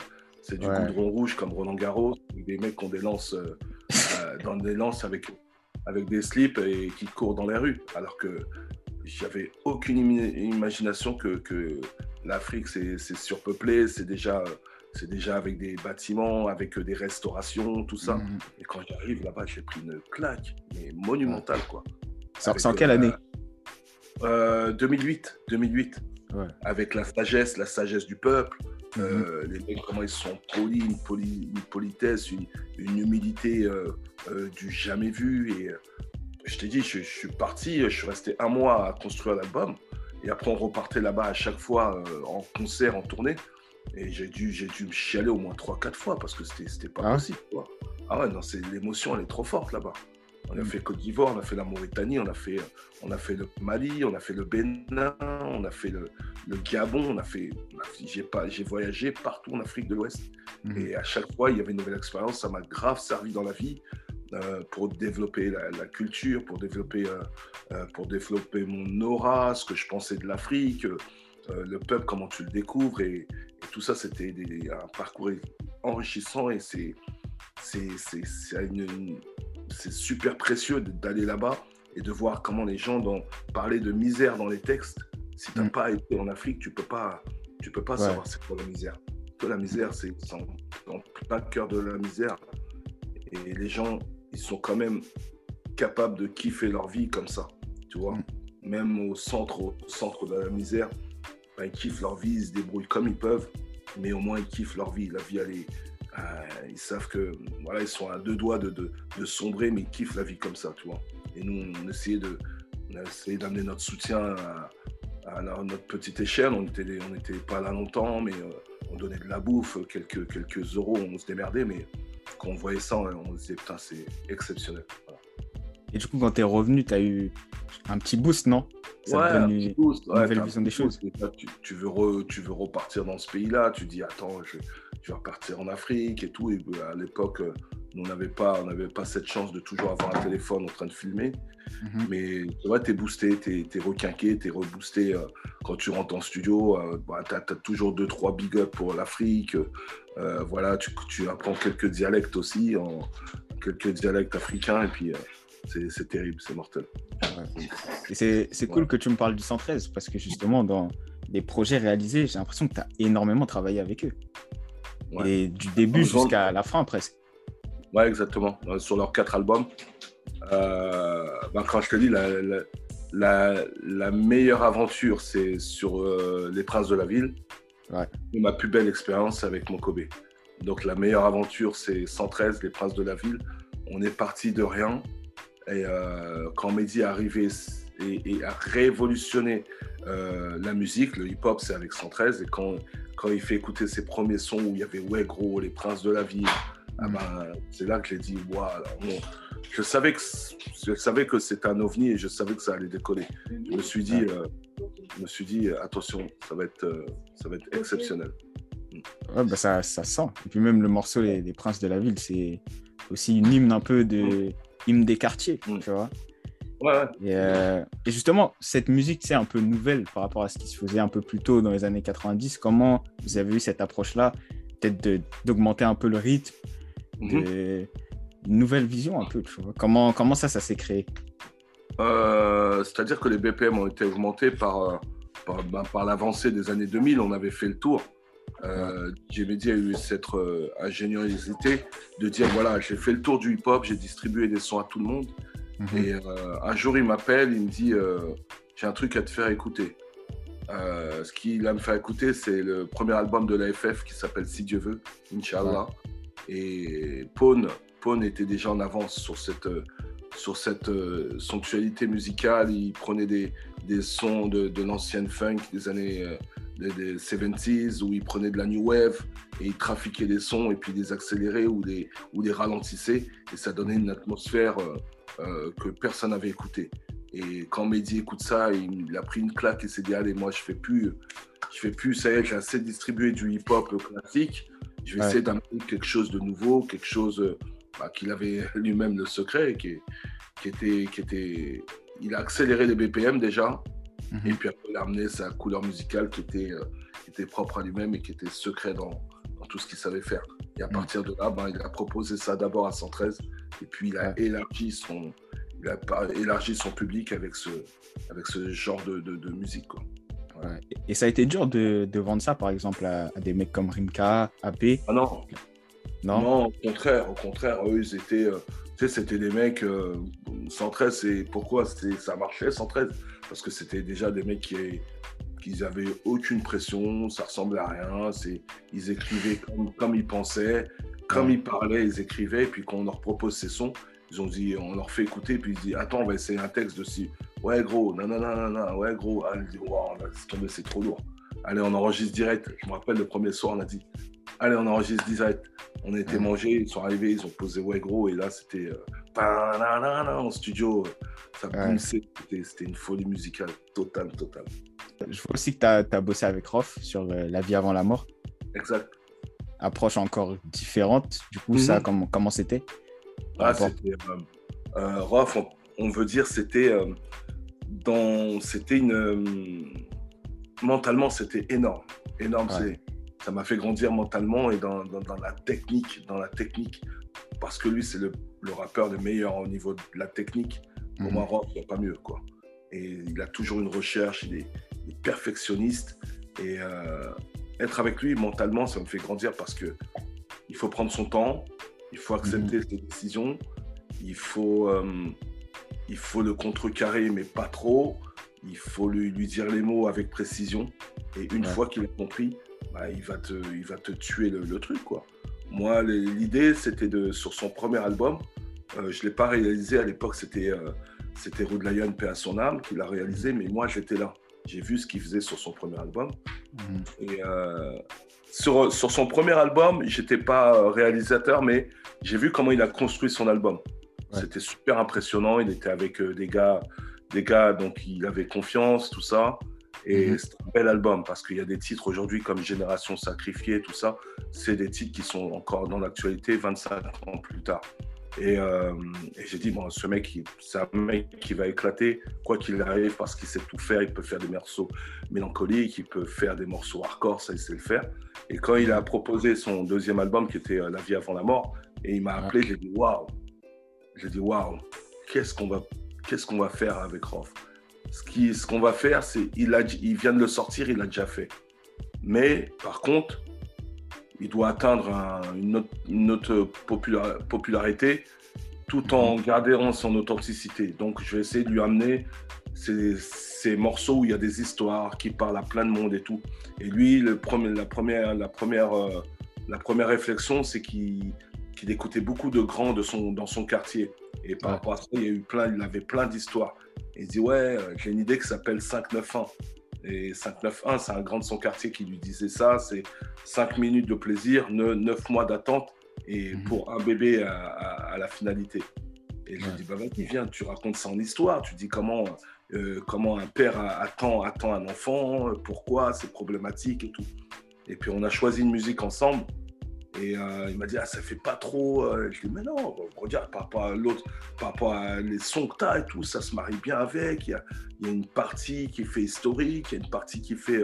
du goudron rouge comme Roland Garros, des mecs qui ont des lances, euh, euh, dans des lances avec, avec des slips et qui courent dans les rues. Alors que j'avais aucune imagination que, que l'Afrique c'est surpeuplé, c'est déjà, déjà avec des bâtiments, avec des restaurations, tout ça. Mhm. Et quand j'arrive là-bas, j'ai pris une claque, mais monumentale quoi. C'est en quelle année? 2008, 2008. Ouais. Avec la sagesse, la sagesse du peuple, euh, les mecs, comment ils sont polis, une, politesse, une, humilité euh, euh, du jamais vu. Et je t'ai dit, je, suis parti, je suis resté un mois à construire l'album. Et après, on repartait là-bas à chaque fois en concert, en tournée. Et j'ai dû, j'ai dû me chialer au moins 3-4 fois parce que c'était, c'était pas ah possible. Ah ouais, non, c'est, l'émotion, elle est trop forte là-bas. On a mm. fait Côte d'Ivoire, on a fait la Mauritanie, on a fait, on a fait le Mali, on a fait le Bénin, on a fait le, Gabon, on a fait, j'ai pas, j'ai voyagé partout en Afrique de l'Ouest. Mm. Et à chaque fois, il y avait une nouvelle expérience. Ça m'a grave servi dans la vie euh, pour développer la, culture, pour développer, euh, euh, pour développer mon aura, ce que je pensais de l'Afrique, le peuple, comment tu le découvres. Et, tout ça, c'était un parcours enrichissant et c'est, c'est, c'est, une c'est super précieux d'aller là-bas et de voir comment les gens dont, parlaient de misère dans les textes. Si tu n'as mm. pas été en Afrique, tu peux pas, tu peux pas savoir c'est quoi la misère. La misère, c'est en plein cœur de la misère. Et les gens, ils sont quand même capables de kiffer leur vie comme ça, tu vois. Mm. Même au centre, au centre de la misère, ben, ils kiffent leur vie, ils se débrouillent comme ils peuvent, mais au moins ils kiffent leur vie. La vie, elle est, ils savent que voilà, ils sont à deux doigts de, de, sombrer, mais ils kiffent la vie comme ça, tu vois. Et nous, on essayait de, d'amener notre soutien à, notre petite échelle. On n'était on était pas là longtemps, mais euh, on donnait de la bouffe, quelques, quelques euros, on se démerdait, mais quand on voyait ça, on, se disait putain, c'est exceptionnel. Et du coup, quand tu es revenu, tu as eu un petit boost, non? Ça ouais, donne une, nouvelle vision des choses. Tu, veux tu veux repartir dans ce pays-là, tu dis attends, je, je vais repartir en Afrique et tout. Et euh, à l'époque, euh, on n'avait pas, pas cette chance de toujours avoir un téléphone en train de filmer. Mhm. Mais tu vois, t'es boosté, t'es es requinqué, t'es reboosté. Euh, quand tu rentres en studio, bah, tu as, toujours deux, trois big up pour l'Afrique. voilà, tu, tu, apprends quelques dialectes aussi, en, quelques dialectes africains. Et puis, c'est terrible, c'est mortel. Et c'est cool que tu me parles du 113 parce que justement, dans les projets réalisés, j'ai l'impression que tu as énormément travaillé avec eux. Et du début jusqu'à la fin presque. Ouais, exactement. Euh, sur leurs quatre albums. Euh, ben, quand je te dis, la, la, meilleure aventure, c'est sur euh, Les Princes de la Ville. Ouais. Et ma plus belle expérience, avec mon Kobe. Donc la meilleure aventure, c'est 113, Les Princes de la Ville. On est parti de rien. Et quand Mehdi est arrivé et, a révolutionné la musique, le hip-hop, c'est avec 113. Et quand quand il fait écouter ses premiers sons où il y avait Ouais Gros, Les Princes de la Ville, ah mm. ben, c'est là que j'ai dit Waouh, je savais que je savais que c'était un ovni et je savais que ça allait décoller. Je me suis dit, euh, je me suis dit attention, ça va être, euh, ça va être exceptionnel. Ouais, bah ça, ça sent. Et puis même le morceau Les, Princes de la Ville, c'est aussi une hymne un peu de mm. hymne des quartiers, mm. tu vois. Ouais, euh, Et, justement, cette musique, c'est un peu nouvelle par rapport à ce qui se faisait un peu plus tôt dans les années 90. Comment vous avez eu cette approche-là Peut-être d'augmenter un peu le rythme, mm-hmm une nouvelle vision un peu. Tu vois. Comment, comment ça, ça s'est créé? Euh, C'est-à-dire que les BPM ont été augmentés par, euh, par, ben, par l'avancée des années 2000. On avait fait le tour. Euh, a eu cette ingéniosité de dire voilà, j'ai fait le tour du hip-hop, j'ai distribué des sons à tout le monde. Mhm. Et un jour, il m'appelle, il me dit j'ai un truc à te faire écouter. ce qu'il a me fait écouter, c'est le premier album de l'AFF qui s'appelle Si Dieu veut, Inch'Allah. Et Pone, était déjà en avance sur cette, euh, sur cette euh, musicale. Il prenait des, des sons de, de l'ancienne funk des années euh, des, 70s, où il prenait de la new wave et il trafiquait des sons et puis les accélérait ou les, ou les ralentissait. Et ça donnait une atmosphère que personne n'avait écouté Et quand Mehdi écoute ça, il, a pris une claque et s'est dit Allez, moi, je fais plus, je fais plus, ça y est, j'ai assez distribué du hip-hop classique. Je vais essayer d'amener quelque chose de nouveau, quelque chose bah, qu'il avait lui-même le secret, qui, qui, était, qui était. Il a accéléré les BPM déjà, mhm. et puis après, il a amené sa couleur musicale qui était, euh, qui était propre à lui-même et qui était secret dans tout ce qu'il savait faire. Et à mhm. partir de là, ben, il a proposé ça d'abord à 113, et puis il a élargi son, il a élargi son public avec ce, avec ce genre de, de, musique. Quoi. Et ça a été dur de, de vendre ça, par exemple, à, à, des mecs comme Rimka, AP Ah non, non, au contraire, au contraire, eux, ils étaient, euh, tu sais, c'était des mecs, 113, euh, c'est pourquoi ça marchait 113 Parce que c'était déjà des mecs qui, qui avaient aucune pression, ça ressemblait à rien, ils écrivaient comme, ils pensaient, comme ils parlaient, ils écrivaient, puis quand on leur propose ces sons, ils ont dit, on leur fait écouter, puis ils disent, attends, on va essayer un texte de si, ouais gros, non, non, non, non, ouais gros, ah, dit, wow, c'est trop lourd. Allez, on enregistre direct. Je me rappelle le premier soir, on a dit, allez, on enregistre direct. On a été manger, ils sont arrivés, ils ont posé ouais gros, et là c'était euh, en studio, ça c'était une folie musicale totale, totale. Je vois aussi que tu as, bossé avec Rof sur euh, La vie avant la mort. Exact. Approche encore différente, du coup, ça, mhm. comment, comment c'était? Ah, c'était, euh, Rof, on, veut dire, c'était dans, c'était une, mentalement, c'était énorme, énorme, c'est ça m'a fait grandir mentalement et dans, dans, la technique, dans la technique, parce que lui, c'est le, le, rappeur le meilleur au niveau de la technique. Pour mhm. moi, Rock, il n'y a pas mieux, quoi. Et il a toujours une recherche, il est, perfectionniste. Et euh, être avec lui mentalement, ça me fait grandir parce que il faut prendre son temps, il faut accepter mhm. ses décisions, il faut, euh, il faut le contrecarrer, mais pas trop. Il faut lui, lui dire les mots avec précision. Et une fois qu'il a compris, bah, il, va te, il va te tuer le, truc, quoi. Moi, l'idée, c'était de, sur son premier album, euh, je ne l'ai pas réalisé à l'époque, c'était euh, c'était Rude Lion, paix à son âme, qui l'a réalisé, mais moi, j'étais là. J'ai vu ce qu'il faisait sur son premier album. Mhm. Et euh, sur, sur, son premier album, j'étais pas réalisateur, mais j'ai vu comment il a construit son album. C'était super impressionnant. Il était avec des gars, des gars, donc il avait confiance, tout ça. Et mhm. c'est un bel album parce qu'il y a des titres aujourd'hui comme Génération Sacrifiée, tout ça. C'est des titres qui sont encore dans l'actualité 25 ans plus tard. Euh, et, j'ai dit, bon, ce mec, c'est un mec qui va éclater, quoi qu'il arrive, parce qu'il sait tout faire. Il peut faire des morceaux mélancoliques, il peut faire des morceaux hardcore, ça, il sait le faire. Et quand il a proposé son deuxième album, qui était euh, La vie avant la mort, et il m'a appelé, j'ai dit, waouh! J'ai dit, waouh! Qu'est-ce qu'on va, qu'est-ce qu'on va faire avec Rof? ce qu'on va faire, c'est il, il vient de le sortir, il l'a déjà fait. Mais par contre, il doit atteindre une autre, popularité tout en gardant son authenticité. Donc, je vais essayer de lui amener ces, morceaux où il y a des histoires qui parlent à plein de monde et tout. Et lui, le premier, la, première, la, première, euh, la première réflexion, c'est qu'il écoutait beaucoup de grands de son, dans son quartier. Et par rapport à ça, il, y a eu plein, il avait plein d'histoires. Il dit Ouais, euh, j'ai une idée qui s'appelle 591. Et 591, c'est un grand de son quartier qui lui disait ça. C'est 5 minutes de plaisir, 9 mois d'attente et mhm. pour un bébé à, la finalité. Et je lui dis, bah vas-y, viens, tu racontes ça en histoire. Tu dis comment, euh, comment un père attend, attend un enfant, pourquoi, c'est problématique et tout. Et puis on a choisi une musique ensemble. Et euh, il m'a dit, ah, ça fait pas trop. Euh. Je lui dis, mais non, regarde, par rapport à l'autre, par rapport à les sons que as et tout, ça se marie bien avec. Il y a, une partie qui fait historique, il y a une partie qui fait,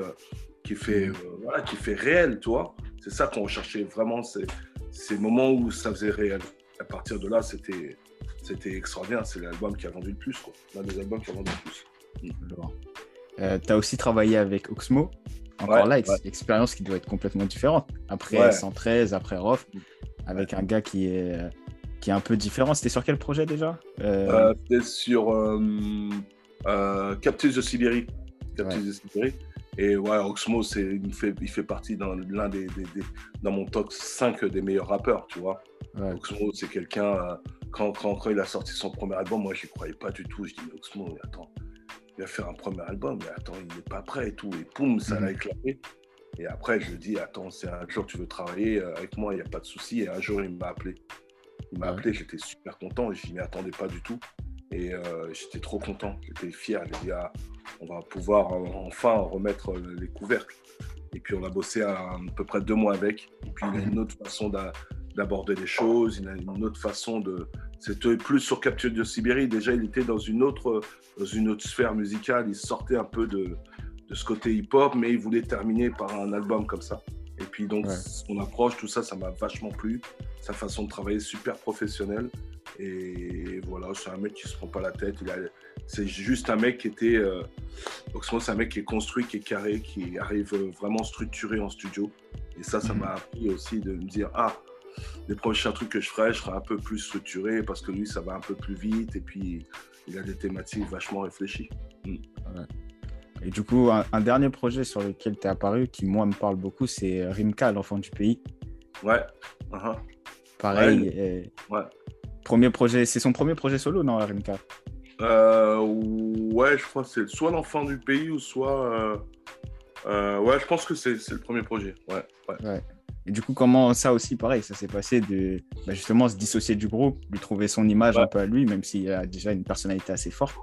qui fait, voilà, qui fait réel, tu vois. C'est ça qu'on recherchait vraiment, c'est ces moments où ça faisait réel. À partir de là, c'était c'était extraordinaire. C'est l'album qui a vendu le plus, quoi. L'un des albums qui a vendu le plus. Euh, tu as aussi travaillé avec Oxmo. Encore là, expérience qui doit être complètement différente. Après 113, après Roth, avec un gars qui est, qui est un peu différent. C'était sur quel projet déjà? Euh... C'était sur euh, euh Captus de Sibérie. Captus de Sibérie. Et ouais, Oxmo, il fait, il fait partie dans l'un des, dans mon top 5 des meilleurs rappeurs, tu vois. Oxmo, c'est quelqu'un, euh, quand, quand, quand, il a sorti son premier album, moi, je n'y croyais pas du tout. Je dis, mais Oxmo, attends, il va faire un premier album, mais attends, il n'est pas prêt et tout. Et poum, ça l'a mhm. éclaté. Et après, je lui dis, attends, c'est un jour, tu veux travailler euh, avec moi, il n'y a pas de souci. Et un jour, il m'a appelé. Il m'a appelé, j'étais super content. Je m'y attendais pas du tout. Et euh, j'étais trop content, j'étais fier. J'ai dit, ah, on va pouvoir euh, enfin remettre les couvercles. Et puis on a bossé à, peu près deux mois avec. Et puis il a une autre façon d'aborder les choses, il a une autre façon de. C'était plus sur Capture de Sibérie. Déjà, il était dans une autre, dans une autre sphère musicale. Il sortait un peu de, de ce côté hip-hop, mais il voulait terminer par un album comme ça. Et puis donc, son approche, tout ça, ça m'a vachement plu. Sa façon de travailler, super professionnelle. Et voilà, c'est un mec qui se prend pas la tête. C'est juste un mec qui était. Euh... c'est un mec qui est construit, qui est carré, qui arrive vraiment structuré en studio. Et ça, ça mhm. m'a appris aussi de me dire Ah, les prochains trucs que je ferai, je serai un peu plus structuré parce que lui, ça va un peu plus vite. Et puis, il a des thématiques vachement réfléchies. Mm. Et du coup, un, dernier projet sur lequel tu es apparu, qui moi me parle beaucoup, c'est Rimka, l'enfant du pays. Ouais. Uh-huh. Pareil. ouais Premier projet, c'est son premier projet solo, non, RMK euh, Ouais, je crois que c'est soit l'enfant du pays ou soit. Euh, euh, ouais, je pense que c'est le premier projet. Ouais, ouais. Et du coup, comment ça aussi, pareil, ça s'est passé de bah, justement se dissocier du groupe, lui trouver son image un peu à lui, même s'il a déjà une personnalité assez forte.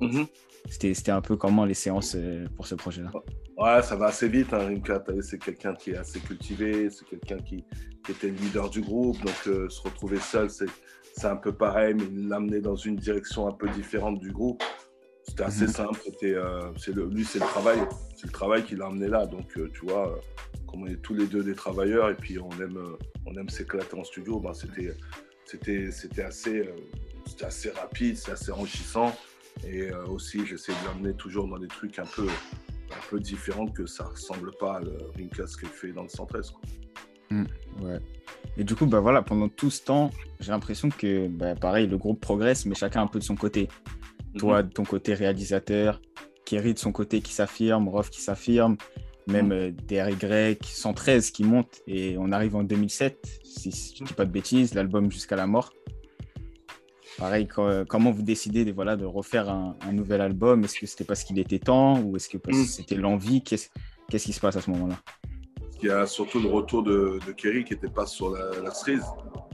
Mm-hmm. C'était un peu comment les séances euh, pour ce projet-là? Ouais, ça va assez vite. Hein, c'est quelqu'un qui est assez cultivé, c'est quelqu'un qui, qui, était le leader du groupe. Donc, se retrouver seul, c'est c'est un peu pareil, mais il l'amenait dans une direction un peu différente du groupe. C'était assez mhm. simple. C'était, euh, le, lui, c'est le travail. C'est le travail qui l'a amené là. Donc, euh, tu vois, euh, comme on est tous les deux des travailleurs et puis on aime, on aime s'éclater en studio, ben, c'était, c'était, c'était, assez, c'était assez rapide, c'est assez enrichissant. Et aussi, j'essaie de l'amener toujours dans des trucs un peu, un peu différents que ça ressemble pas à le Ringcast qu'il fait dans le 113. Quoi. Mm, ouais. Et du coup, bah voilà, pendant tout ce temps, j'ai l'impression que, bah, pareil, le groupe progresse, mais chacun un peu de son côté. Toi, mhm. de ton côté réalisateur, Kerry de son côté qui s'affirme, Rof qui s'affirme, même mhm. DRY 113 qui monte, et on arrive en 2007, si, je ne dis pas de bêtises, l'album Jusqu'à la mort. Pareil, comment vous décidez de, voilà, de refaire un, nouvel album? Est-ce que c'était parce qu'il était temps ou est-ce que mhm. c'était l'envie? Qu'est-ce qui se passe à ce moment-là? Il y a surtout le retour de, Kerry qui n'était pas sur la, cerise.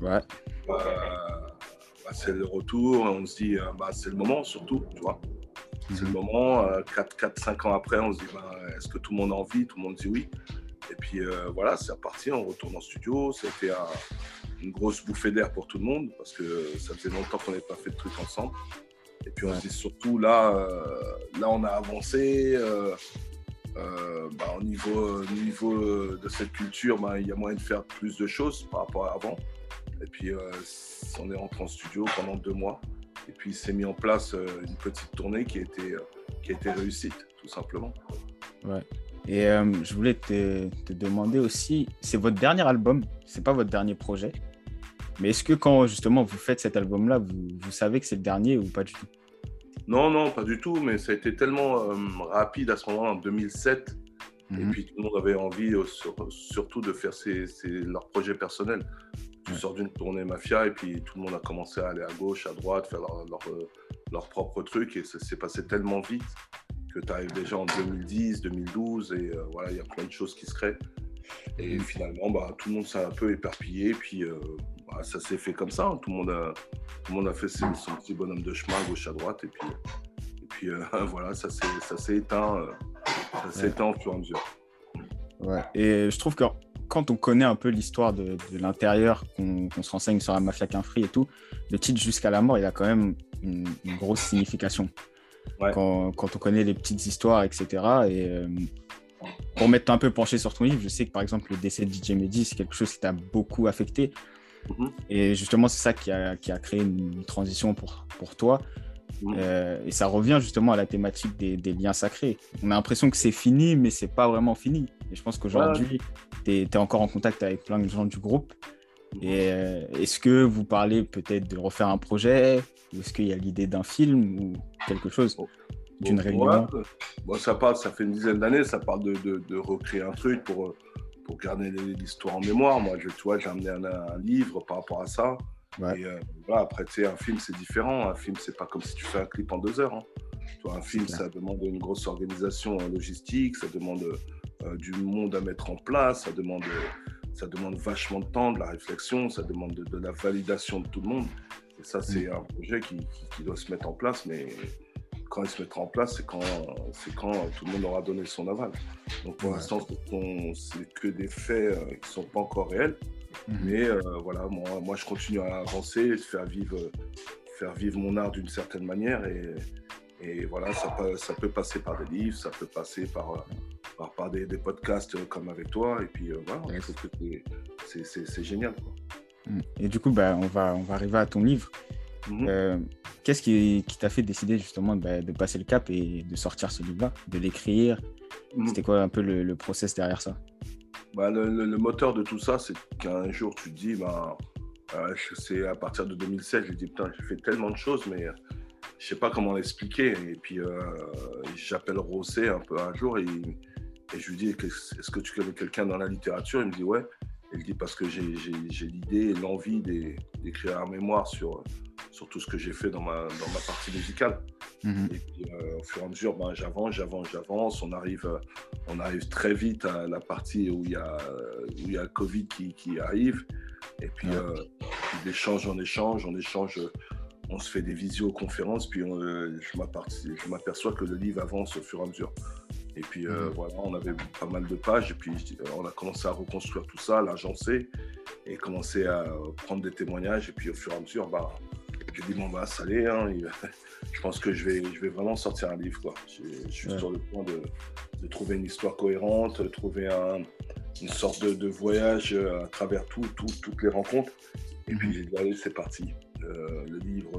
Ouais. Euh, bah, c'est le retour, on se dit, euh, bah, c'est le moment surtout, tu vois. C'est le moment, 4-5 euh, ans après, on se dit, bah, est-ce que tout le monde a envie? Tout le monde dit oui. Et puis voilà, c'est reparti, on retourne en studio. C'était une grosse bouffée d'air pour tout le monde parce que ça faisait longtemps qu'on n'avait pas fait de trucs ensemble. Et puis on se dit surtout, là, là on a avancé. Euh, bah, au niveau, niveau de cette culture, bah, il y a moyen de faire plus de choses par rapport à avant. Et puis, euh, on est rentré en studio pendant deux mois. Et puis, s'est mis en place euh, une petite tournée qui a été, qui a été réussite, tout simplement. Ouais. Et je voulais te, te, demander aussi, c'est votre dernier album, c'est pas votre dernier projet. Mais est-ce que quand justement vous faites cet album-là, vous, vous savez que c'est le dernier ou pas du tout? Non, non, pas du tout, mais ça a été tellement euh, rapide à ce moment-là, en 2007. Et mhm. puis tout le monde avait envie euh, surtout de faire ses, leurs projets personnels. Tu sors d'une tournée mafia et puis tout le monde a commencé à aller à gauche, à droite, faire leur, leur, euh, propre truc et ça s'est passé tellement vite que tu arrives déjà en 2010, 2012, et voilà, il y a plein de choses qui se créent. Et mm. finalement, bah, tout le monde s'est un peu éparpillé, puis bah, ça s'est fait comme ça. Hein. Tout, le monde a, tout le monde a fait son, petit bonhomme de chemin gauche à droite, et puis, et puis voilà, ça s'est éteint, ça s'est éteint au fur et à mesure. Ouais. Et je trouve que quand on connaît un peu l'histoire de, l'intérieur, qu'on se renseigne sur la mafia free et tout, le titre Jusqu'à la mort, il a quand même une, grosse signification. Quand, quand, on connaît les petites histoires, etc. Et euh, pour m'être un peu penché sur ton livre, je sais que par exemple le décès de DJ Mehdi, c'est quelque chose qui t'a beaucoup affecté. Mm-hmm. Et justement, c'est ça qui a, qui a, créé une transition pour, pour toi. Mm. Euh, et ça revient justement à la thématique des, liens sacrés. On a l'impression que c'est fini, mais c'est pas vraiment fini. Et je pense qu'aujourd'hui, tu es, encore en contact avec plein de gens du groupe. Mm. Et euh, est-ce que vous parlez peut-être de refaire un projet? Ou est-ce qu'il y a l'idée d'un film ou quelque chose? Oh. d'une réunion? bon, ça, parle, ça fait une dizaine d'années, ça parle de, de, recréer un truc pour, pour garder l'histoire en mémoire. Moi, je, tu vois, j'ai amené un, un, livre par rapport à ça. Et euh, après, tu sais, un film, c'est différent. Un film, c'est pas comme si tu fais un clip en deux heures. Hein. un film, ça demande une grosse organisation logistique, ça demande euh, du monde à mettre en place, ça demande, ça demande vachement de temps, de la réflexion, ça demande de, la validation de tout le monde. Et ça, c'est mm. un projet qui, qui, doit se mettre en place, mais quand il se mettra en place, c'est quand, c'est quand tout le monde aura donné son aval. Donc pour l'instant, c'est que des faits euh, qui ne sont pas encore réels. Mhm. Mais euh, voilà, moi, moi, je continue à avancer, faire vivre, faire vivre mon art d'une certaine manière. Et, et voilà, ça peut, ça peut passer par des livres, ça peut passer par, par, par des, des, podcasts comme avec toi. Et puis euh, voilà, c'est génial. Mm. Et du coup, bah, on, va, on va arriver à ton livre. Mhm. Euh, qu'est-ce qui, qui t'a fait décider justement bah, de passer le cap et de sortir ce livre-là, de l'écrire? Mhm. C'était quoi un peu le, le process derrière ça? Bah, le, moteur de tout ça, c'est qu'un jour, tu te dis, bah, euh, c'est à partir de 2016, j'ai dit, putain, j'ai fait tellement de choses, mais euh, je sais pas comment l'expliquer. Et puis, euh, j'appelle Rosset un peu un jour et je lui dis, est-ce que tu connais quelqu'un dans la littérature? Il me dit, ouais. Il dit, parce que j'ai l'idée et l'envie d'écrire un mémoire sur, sur tout ce que j'ai fait dans ma, dans ma partie musicale. Mhm. Et puis, euh, au fur et à mesure, ben, j'avance, j'avance, j'avance. On arrive, euh, on arrive très vite à la partie où il y a, où il y a le Covid qui, qui arrive. Et puis, euh, d'échange en échange, on échange, on se fait des visioconférences. Puis, je m'aperçois que le livre avance au fur et à mesure. Et puis, mhm. voilà, on avait pas mal de pages. Et puis, on a commencé à reconstruire tout ça, l'agencer et commencer à prendre des témoignages. Et puis, au fur et à mesure, bah, j'ai dit, bon, bah, ça allait. Hein, je pense que je vais, je vais vraiment sortir un livre. Quoi. Je, suis sur le point de, de, trouver une histoire cohérente, de trouver un, une sorte de, de, voyage à travers tout, toutes les rencontres. Et puis, mhm. j'ai dit, allez, c'est parti. Euh, le livre.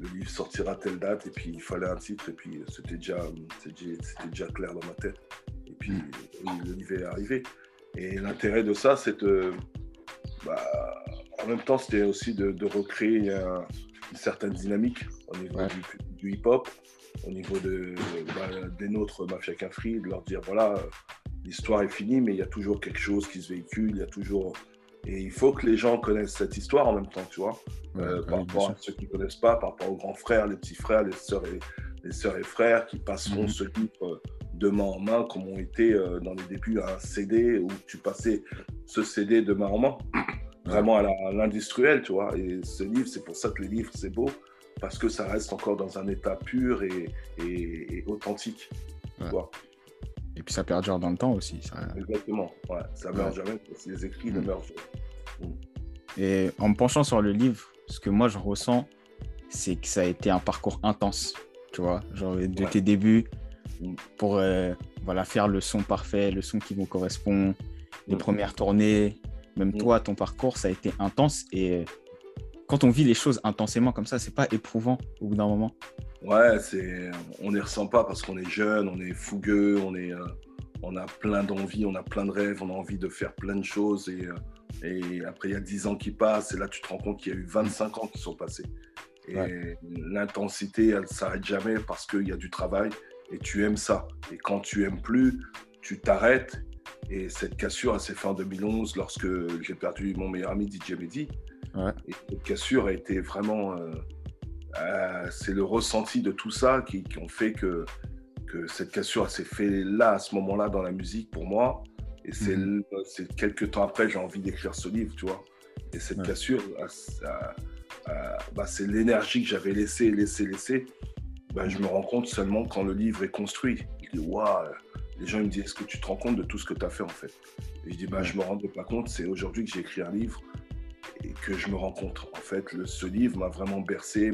Le livre sortira à telle date, et puis il fallait un titre, et puis c'était déjà, c'était déjà clair dans ma tête. Et puis mhm. le livre est arrivé. Et l'intérêt de ça, c'est de, bah, en même temps, c'était aussi de, recréer une certaine dynamique au niveau du, hip-hop, au niveau de, bah, des nôtres Mafia Free, de leur dire voilà, l'histoire est finie, mais il y a toujours quelque chose qui se véhicule, il y a toujours. Et il faut que les gens connaissent cette histoire en même temps, tu vois. Euh, par rapport à ceux qui ne connaissent pas, par rapport aux grands frères, les petits frères, les sœurs et, les sœurs et frères qui passeront mhm. ce livre de main en main, comme ont été euh, dans les débuts un CD où tu passais ce CD de main en main vraiment à l'industriel, tu vois. Et ce livre, c'est pour ça que le livre, c'est beau, parce que ça reste encore dans un état pur et, et, authentique. Tu vois. Et puis ça perdure dans le temps aussi. Exactement, ouais. ça meurt jamais, les écrits ne mm. meurent jamais. Mm. Et en me penchant sur le livre, ce que moi je ressens, c'est que ça a été un parcours intense, tu vois, genre de tes débuts mm. pour euh, voilà, faire le son parfait, le son qui vous correspond, les premières tournées, même toi, ton parcours, ça a été intense. Et quand on vit les choses intensément comme ça, c'est pas éprouvant au bout d'un moment Ouais, c'est, on ne les ressent pas parce qu'on est jeune, on est fougueux, on, est, euh, on a plein d'envies, on a plein de rêves, on a envie de faire plein de choses. Et, euh, et après, il y a 10 ans qui passent, et là, tu te rends compte qu'il y a eu 25 ans qui sont passés. Et l'intensité, elle ne s'arrête jamais parce qu'il y a du travail et tu aimes ça. Et quand tu aimes plus, tu t'arrêtes et cette cassure, elle s'est faite en 2011 lorsque j'ai perdu mon meilleur ami DJ Mehdi. Et cette cassure a été vraiment. Euh, euh, c'est le ressenti de tout ça qui, ont fait que que cette cassure s'est fait là, à ce moment-là, dans la musique pour moi. Et c'est mhm. quelques temps après, j'ai envie d'écrire ce livre, tu vois. Et cette cassure, bah, c'est l'énergie que j'avais laissée, laissée, laissée. Bah, je me rends compte seulement quand le livre est construit. Je dis, waouh, les gens me disent, est-ce que tu te rends compte de tout ce que tu as fait en fait? Et je dis, bah, je me rendais pas compte, c'est aujourd'hui que j'ai écrit un livre et que je me rends compte. En fait, le, ce livre m'a vraiment bercé,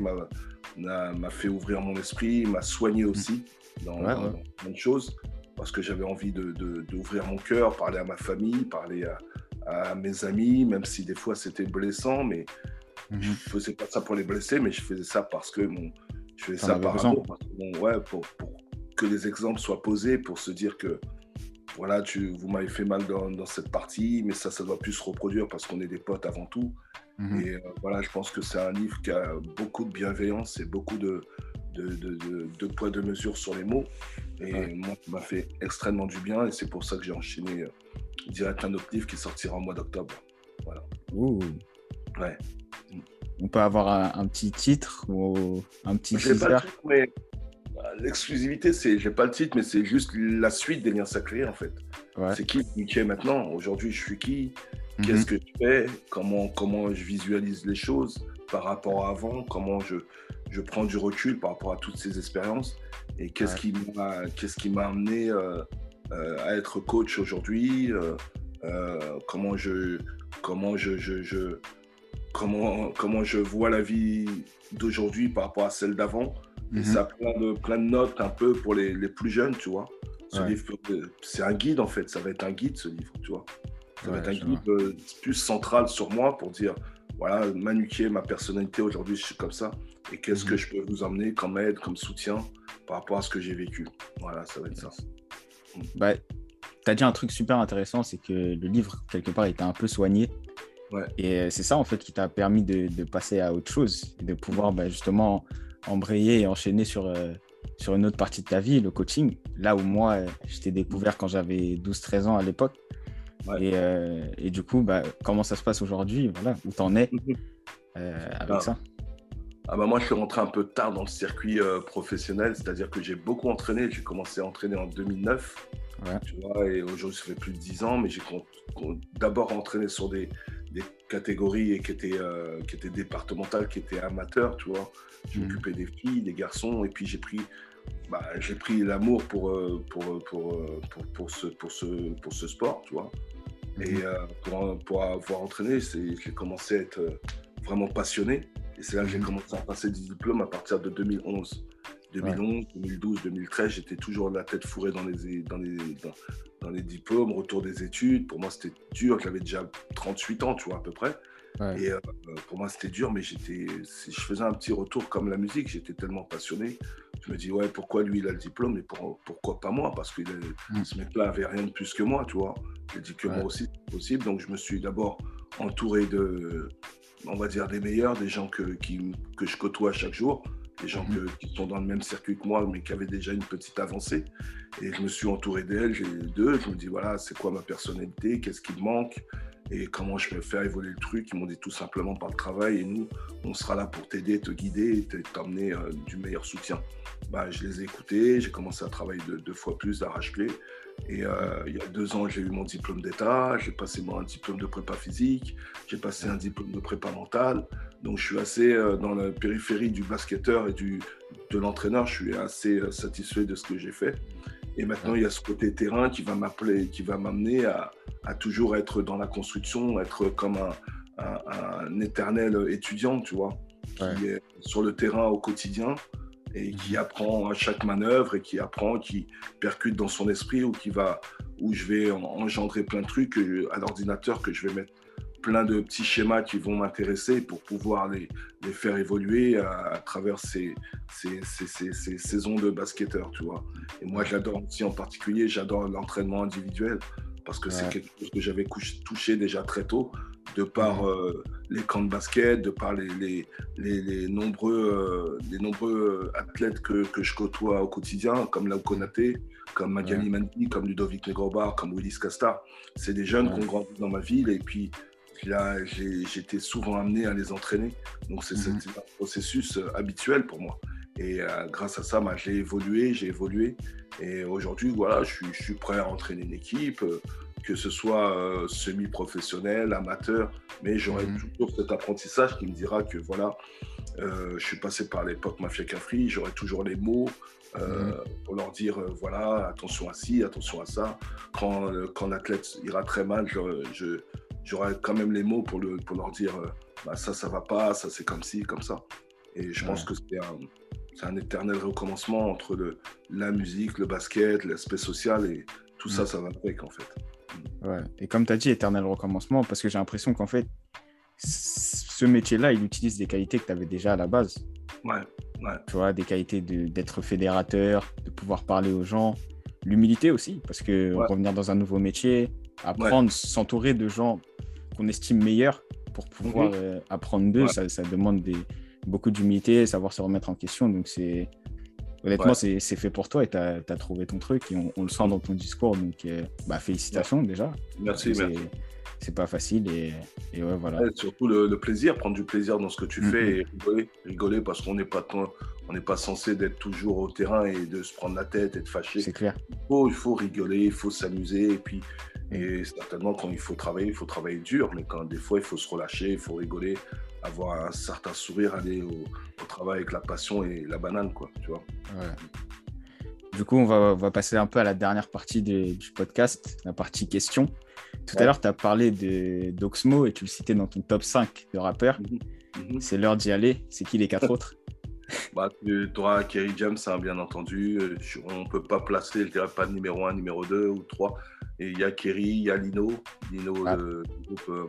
m'a fait ouvrir mon esprit, m'a soigné aussi dans, plein de choses parce que j'avais envie d'ouvrir de, mon cœur, parler à ma famille, parler à, mes amis, même si des fois c'était blessant, mais je mhm. ne faisais pas ça pour les blesser, mais je faisais ça parce que mon, je faisais ça par amour, ouais, pour, pour, que les exemples soient posés, pour se dire que voilà, tu, vous m'avez fait mal dans, dans, cette partie, mais ça, ça doit plus se reproduire parce qu'on est des potes avant tout. Mhm. Et euh, voilà, je pense que c'est un livre qui a beaucoup de bienveillance et beaucoup de, de, de, de poids de mesure sur les mots. Et moi, ça m'a fait extrêmement du bien. Et c'est pour ça que j'ai enchaîné euh, direct un autre livre qui sortira au mois d'octobre. Voilà. Ouh. Ouais. On peut avoir un, petit titre ou un petit teaser? mais l'exclusivité, c'est, j'ai pas le titre, mais c'est juste la suite des liens sacrés en fait. C'est qui qui est maintenant? Aujourd'hui, je suis qui? Qu'est-ce mhm. que je fais? Comment, comment je visualise les choses par rapport à avant? Comment je, je prends du recul par rapport à toutes ces expériences? Et qu'est-ce qui m'a qu'est-ce qui m'a amené euh, euh, à être coach aujourd'hui euh, Comment je comment je, je, comment comment je vois la vie d'aujourd'hui par rapport à celle d'avant? Et mhm. ça a plein de, plein de notes un peu pour les, les plus jeunes, tu vois. Ce livre, c'est un guide en fait, ça va être un guide ce livre, tu vois. Ça va être un guide euh, plus central sur moi pour dire voilà, Manukier, ma personnalité aujourd'hui, je suis comme ça. Et qu'est-ce que mhm. je peux vous emmener comme aide, comme soutien par rapport à ce que j'ai vécu. Voilà, ça va être ça. Mm. Bah, tu as dit un truc super intéressant, c'est que le livre, quelque part, était un peu soigné. Ouais. Et euh, c'est ça, en fait, qui t'a permis de, de, passer à autre chose et de pouvoir bah, justement embrayer et enchaîner sur, euh, sur une autre partie de ta vie, le coaching. Là où moi, euh, je t'ai découvert quand j'avais 12-13 ans à l'époque. Et, euh, et, du coup, bah, comment ça se passe aujourd'hui? Voilà, Où t'en es mhm. avec ah. ça? ah bah moi, je suis rentré un peu tard dans le circuit professionnel, c'est-à-dire que j'ai beaucoup entraîné. J'ai commencé à entraîner en 2009, tu vois, et aujourd'hui, ça fait plus de 10 ans, mais j'ai d'abord entraîné sur des, des catégories qui étaient, qui étaient départementales, qui étaient amateurs, tu vois. J'ai mhm. occupé des filles, des garçons, et puis j'ai pris, bah, j'ai pris l'amour pour, euh, pour, euh, pour, euh, pour, pour, ce, pour, ce, pour ce sport, tu vois. Et mhm. pour, pour, avoir entraîné, j'ai commencé à être vraiment passionné. Et c'est là que j'ai mhm. commencé à passer des diplômes à partir de 2011. 2011, 2012, 2013, j'étais toujours la tête fourrée dans les, dans les, dans, dans les diplômes, retour des études. Pour moi, c'était dur. J'avais déjà 38 ans, tu vois, à peu près. Et euh, pour moi, c'était dur, mais j'étais, je faisais un petit retour comme la musique, j'étais tellement passionné. Je me dis, ouais, pourquoi lui, il a le diplôme et pourquoi pas moi? Parce que mm. ce mec-là avait rien de plus que moi, tu vois. J'ai dit que moi aussi, c'est possible. Donc, je me suis d'abord entouré de, on va dire, des meilleurs, des gens que, qui, que je côtoie chaque jour, des gens qui sont dans le même circuit que moi, mais qui avaient déjà une petite avancée. Et je me suis entouré d'elles, j'ai deux. Je me dis, voilà, c'est quoi ma personnalité Qu'est-ce qui me manque? Et comment je peux faire évoluer le truc? Ils m'ont dit tout simplement par le travail et nous, on sera là pour t'aider, te guider et t'emmener euh, du meilleur soutien. Bah, je les ai écoutés, j'ai commencé à travailler deux, fois plus d'arrache-clé. Et euh, il y a deux ans, j'ai eu mon diplôme d'État, j'ai passé moi un diplôme de prépa physique, j'ai passé un diplôme de prépa mentale. Donc je suis assez euh, dans la périphérie du basketteur et du, de l'entraîneur, je suis assez satisfait de ce que j'ai fait. Et maintenant, il y a ce côté terrain qui va m'appeler, qui va m'amener à, à, toujours être dans la construction, être comme un, un, éternel étudiant, tu vois, qui est sur le terrain au quotidien et qui mhm. apprend à chaque manœuvre et qui apprend, qui percute dans son esprit ou qui va, où je vais engendrer plein de trucs à l'ordinateur que je vais mettre plein de petits schémas qui vont m'intéresser pour pouvoir les, les, faire évoluer à, travers ces, ces, ces, ces, saisons de basketteur, tu vois. Et moi, j'adore aussi en particulier, j'adore l'entraînement individuel parce que c'est quelque chose que j'avais touché déjà très tôt, de par euh, les camps de basket, de par les, les, les, nombreux, euh, les nombreux athlètes que, que, je côtoie au quotidien, comme Lau Konaté, comme Magali Mandi, comme Ludovic Negrobar, comme Willis Casta. C'est des jeunes qui ont grandi dans ma ville et puis j'étais souvent amené à les entraîner. Donc, c'est mhm. un processus euh, habituel pour moi. Et grâce à ça, bah, j'ai évolué, j'ai évolué. Et aujourd'hui, voilà, je suis, prêt à entraîner une équipe, que ce soit semi-professionnel, amateur, mais j'aurai mhm. toujours cet apprentissage qui me dira que voilà, je suis passé par l'époque Mafia Cafri, j'aurai toujours les mots, euh, mhm. pour leur dire euh, voilà, attention à ci, attention à ça. Quand, euh, quand l'athlète ira très mal, j'aurai quand même les mots pour, le, pour leur dire bah, ça, ça va pas, ça c'est comme ci, comme ça. Et je pense que c'est un, un, éternel recommencement entre le, la musique, le basket, l'aspect social et tout ça, ça va avec en fait. Ouais. Et comme tu as dit, éternel recommencement, parce que j'ai l'impression qu'en fait, ce métier-là, il utilise des qualités que tu avais déjà à la base. Ouais. Tu vois, des qualités d'être fédérateur, de pouvoir parler aux gens, l'humilité aussi, parce que revenir dans un nouveau métier, apprendre, s'entourer de gens qu'on estime meilleurs pour pouvoir mhm. euh, apprendre d'eux, ça, ça, demande des, beaucoup d'humilité, savoir se remettre en question. Donc, c'est honnêtement, c'est fait pour toi et tu as, trouvé ton truc et on, le sent dans ton discours. Donc, euh, bah, félicitations déjà. Merci, merci c'est pas facile et, et ouais, voilà. surtout le, plaisir, prendre du plaisir dans ce que tu mm-hmm. fais et rigoler, rigoler parce qu'on n'est pas on n'est pas censé d'être toujours au terrain et de se prendre la tête et de fâcher. C'est clair. Il faut, il faut rigoler, il faut s'amuser et puis et certainement quand il faut travailler, il faut travailler dur, mais quand des fois il faut se relâcher, il faut rigoler, avoir un certain sourire, aller au, travail avec la passion et la banane, quoi, tu vois. Du coup, on va, on va, passer un peu à la dernière partie du podcast, la partie questions. Tout à l'heure, tu as parlé d'Oxmo et tu le citais dans ton top 5 de rappeurs. Mhm. Mhm. C'est l'heure d'y aller. C'est qui les quatre autres? Bah, Tu auras Kerry James, hein, bien entendu. On ne peut pas placer, je pas numéro 1, numéro 2 ou 3. Et il y a Kerry, il y a Lino, Lino ah. du groupe euh,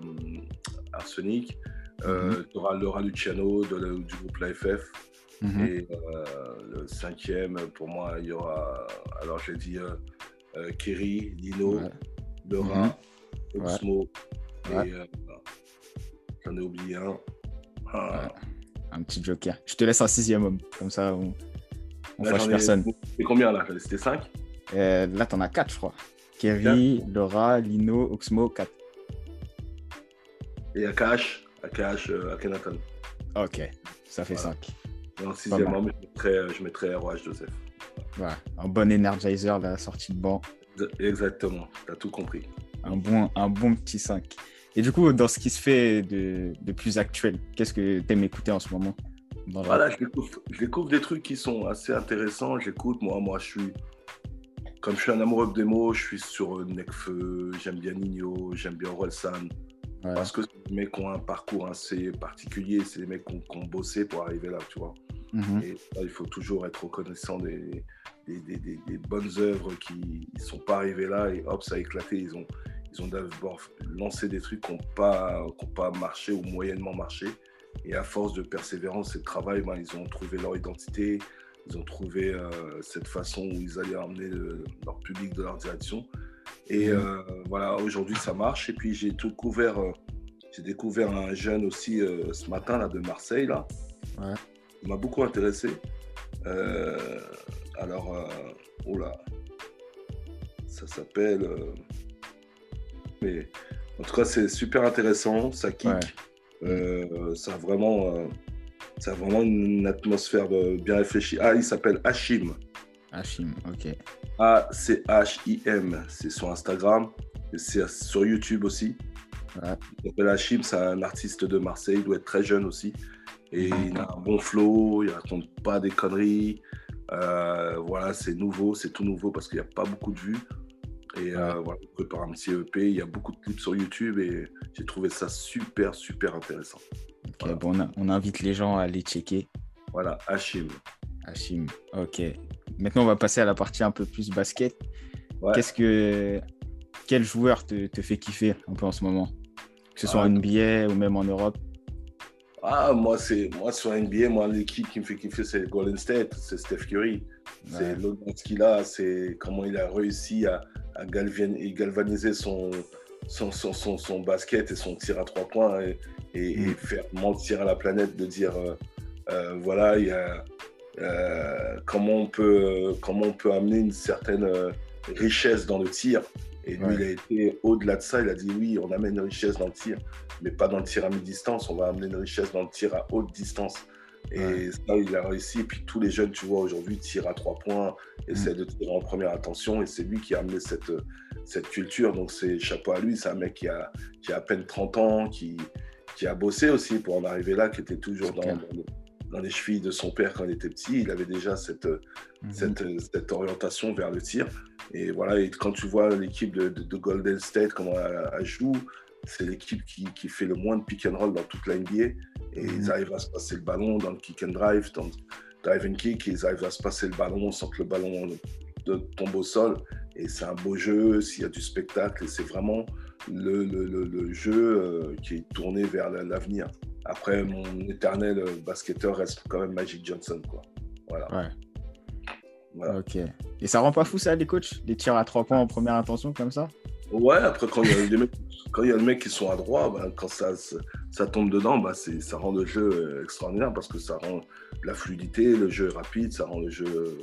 Arsenic. Euh, mhm. Tu auras Laura Luciano du groupe l'AFF. Et euh, le cinquième, pour moi, il y aura, alors j'ai dit Kerry, Lino, Laura. Oxmo. Et euh, j'en ai oublié un. Ah. Un petit joker. Je te laisse un sixième homme. Comme ça, on, on fâche personne. C'est combien là? C'était 5 euh, Là, t'en as 4, je crois. Kerry, Laura, Lino, Oxmo, 4. Et Akash, Akash, euh, Akhenaton. Ok, ça fait 5. En sixième homme, je mettrais, je mettrais ROH Joseph. Ouais, un bon energizer, la sortie de banc. Exactement, t'as tout compris un bon, un bon petit 5. Et du coup, dans ce qui se fait de, de plus actuel, qu'est-ce que tu aimes écouter en ce moment Voilà, je découvre, des trucs qui sont assez intéressants. J'écoute, moi, moi, je suis. Comme je suis un amoureux de mots, je suis sur Necfeu, j'aime bien Nino, j'aime bien Orelsan. Parce que c'est des mecs qui ont un parcours assez particulier, c'est des mecs qui ont, bossé pour arriver là, tu vois. Mhm. Et il faut toujours être reconnaissant des, des, des, des bonnes œuvres qui ne sont pas arrivées là et hop, ça a éclaté. Ils ont, ils ont d'abord lancé des trucs qui n'ont pas, pas marché ou moyennement marché. Et à force de persévérance et de travail, ben, ils ont trouvé leur identité, ils ont trouvé euh, cette façon où ils allaient emmener leur public de leur direction. Et mhm. euh, voilà, aujourd'hui ça marche. Et puis j'ai découvert, euh, j'ai découvert un jeune aussi ce matin là, de Marseille. Là. Il m'a beaucoup intéressé. alors, oh là, ça s'appelle mais en tout cas, c'est super intéressant. Ça kick. Euh, ça, a vraiment, euh, ça a vraiment une atmosphère bien réfléchie. Ah, il s'appelle Hachim. Hachim, ok. A-C-H-I-M. C'est sur Instagram. Et c'est sur YouTube aussi. Il s'appelle Hachim. C'est un artiste de Marseille. Il doit être très jeune aussi. Et il a un bon flow. Il raconte pas des conneries. Euh, voilà, c'est nouveau. C'est tout nouveau parce qu'il n'y a pas beaucoup de vues. Et euh, voilà, on prépare un petit EP. Il y a beaucoup de clips sur YouTube et j'ai trouvé ça super, super intéressant. bon, on, invite les gens à aller checker. Voilà, Hachim. Hachim, ok. Maintenant, on va passer à la partie un peu plus basket. Qu'est-ce que. Quel joueur te, te, fait kiffer un peu en ce moment? Que ce soit en ah. NBA ou même en Europe? Ah, moi, c'est moi sur NBA, moi l'équipe qui me fait kiffer, c'est Golden State, c'est Steph Curry. C'est l'audience qu'il a, c'est comment il a réussi à, à galvaniser son, son, son, son, basket et son tir à trois points et, mm. faire mentir à la planète de dire euh, euh, voilà, il y a, euh, comment, on peut, comment on peut amener une certaine richesse dans le tir. Et lui, il a été au-delà de ça. Il a dit oui, on amène une richesse dans le tir, mais pas dans le tir à mi-distance. On va amener une richesse dans le tir à haute distance. Et ça, il a réussi. Et puis tous les jeunes, tu vois, aujourd'hui, tirent à trois points, essaient mm. de tirer en première attention. Et c'est lui qui a amené cette, cette culture. Donc c'est chapeau à lui. C'est un mec qui a, qui a à peine 30 ans, qui, qui a bossé aussi pour en arriver là, qui était toujours dans, dans, les chevilles de son père quand il était petit. Il avait déjà cette, mm-hmm. cette, cette, orientation vers le tir. Et voilà, et quand tu vois l'équipe de, de, Golden State, comment elle, joue, c'est l'équipe qui, qui, fait le moins de pick and roll dans toute la NBA. Et ils mhm. arrivent à se passer le ballon dans le kick and drive, dans le drive and kick, ils arrivent à se passer le ballon sans que le ballon de, tombe au sol. Et c'est un beau jeu, s'il y a du spectacle, et c'est vraiment le, le, le, jeu euh, qui est tourné vers l'avenir. Après, mon éternel basketteur reste quand même Magic Johnson. Quoi. Voilà. Ouais. Ok. Et ça rend pas fou ça, les coachs? Des tirs à trois points en première intention comme ça? Ouais, après, quand il y a des mecs, quand il y a des mecs qui sont à droit, bah, quand ça, ça tombe dedans, bah, ça rend le jeu euh, extraordinaire parce que ça rend la fluidité, le jeu est rapide, ça rend le jeu euh,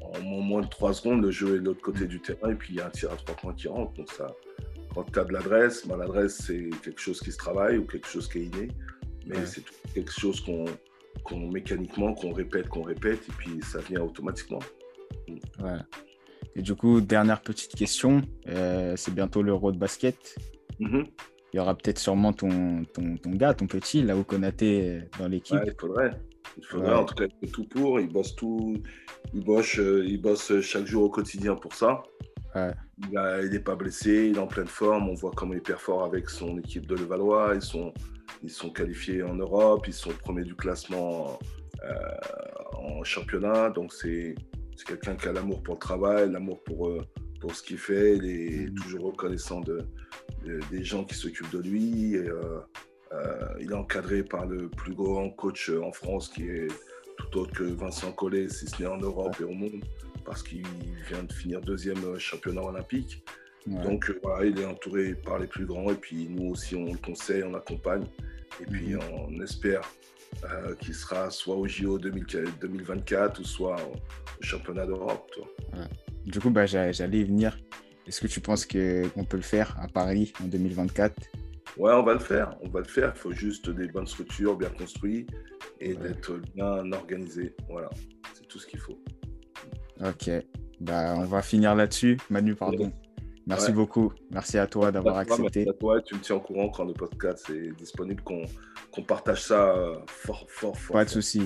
en moins de trois secondes, le jeu est de l'autre côté du terrain et puis il y a un tir à trois points qui rentre. Donc ça, quand tu as de l'adresse, bah, l'adresse c'est quelque chose qui se travaille ou quelque chose qui est inné, mais c'est quelque chose qu'on qu'on mécaniquement, qu'on répète, qu'on répète, et puis ça vient automatiquement. Ouais. Et du coup, dernière petite question, euh, c'est bientôt l'Euro de basket. Mm-hmm. Il y aura peut-être sûrement ton, ton, ton, gars, ton petit, là où Konaté dans l'équipe. il faudrait. Il faudrait, en tout cas, il fait tout pour. Il bosse tout. Il bosse, euh, il bosse chaque jour au quotidien pour ça. Ouais. Il n'est pas blessé, il est en pleine forme. On voit comment il fort avec son équipe de Levallois. Ils sont, ils sont qualifiés en Europe, ils sont premiers du classement euh, en championnat. Donc c'est quelqu'un qui a l'amour pour le travail, l'amour pour, euh, pour ce qu'il fait. Il est mm. toujours reconnaissant de, des gens qui s'occupent de lui. Et, euh, il est encadré par le plus grand coach en France qui est tout autre que Vincent Collet, si ce n'est en Europe et au monde, parce qu'il vient de finir deuxième championnat olympique. Donc voilà, il est entouré par les plus grands et puis nous aussi on le conseille, on l'accompagne. Et puis mhm. on espère euh, qu'il sera soit au JO 2024 ou soit au championnat d'Europe. Du coup, bah, j'allais y venir. Est-ce que tu penses qu'on peut le faire à Paris en 2024 Ouais, on va le faire. On va le faire. Il faut juste des bonnes structures bien construites et d'être bien organisé. Voilà, c'est tout ce qu'il faut. Ok. Bah, on va finir là-dessus. Manu, pardon. Merci beaucoup. Merci à toi d'avoir accepté. Merci à toi. Tu me tiens au courant quand le podcast est disponible, qu'on partage ça euh, fort, fort, fort. Pas de souci.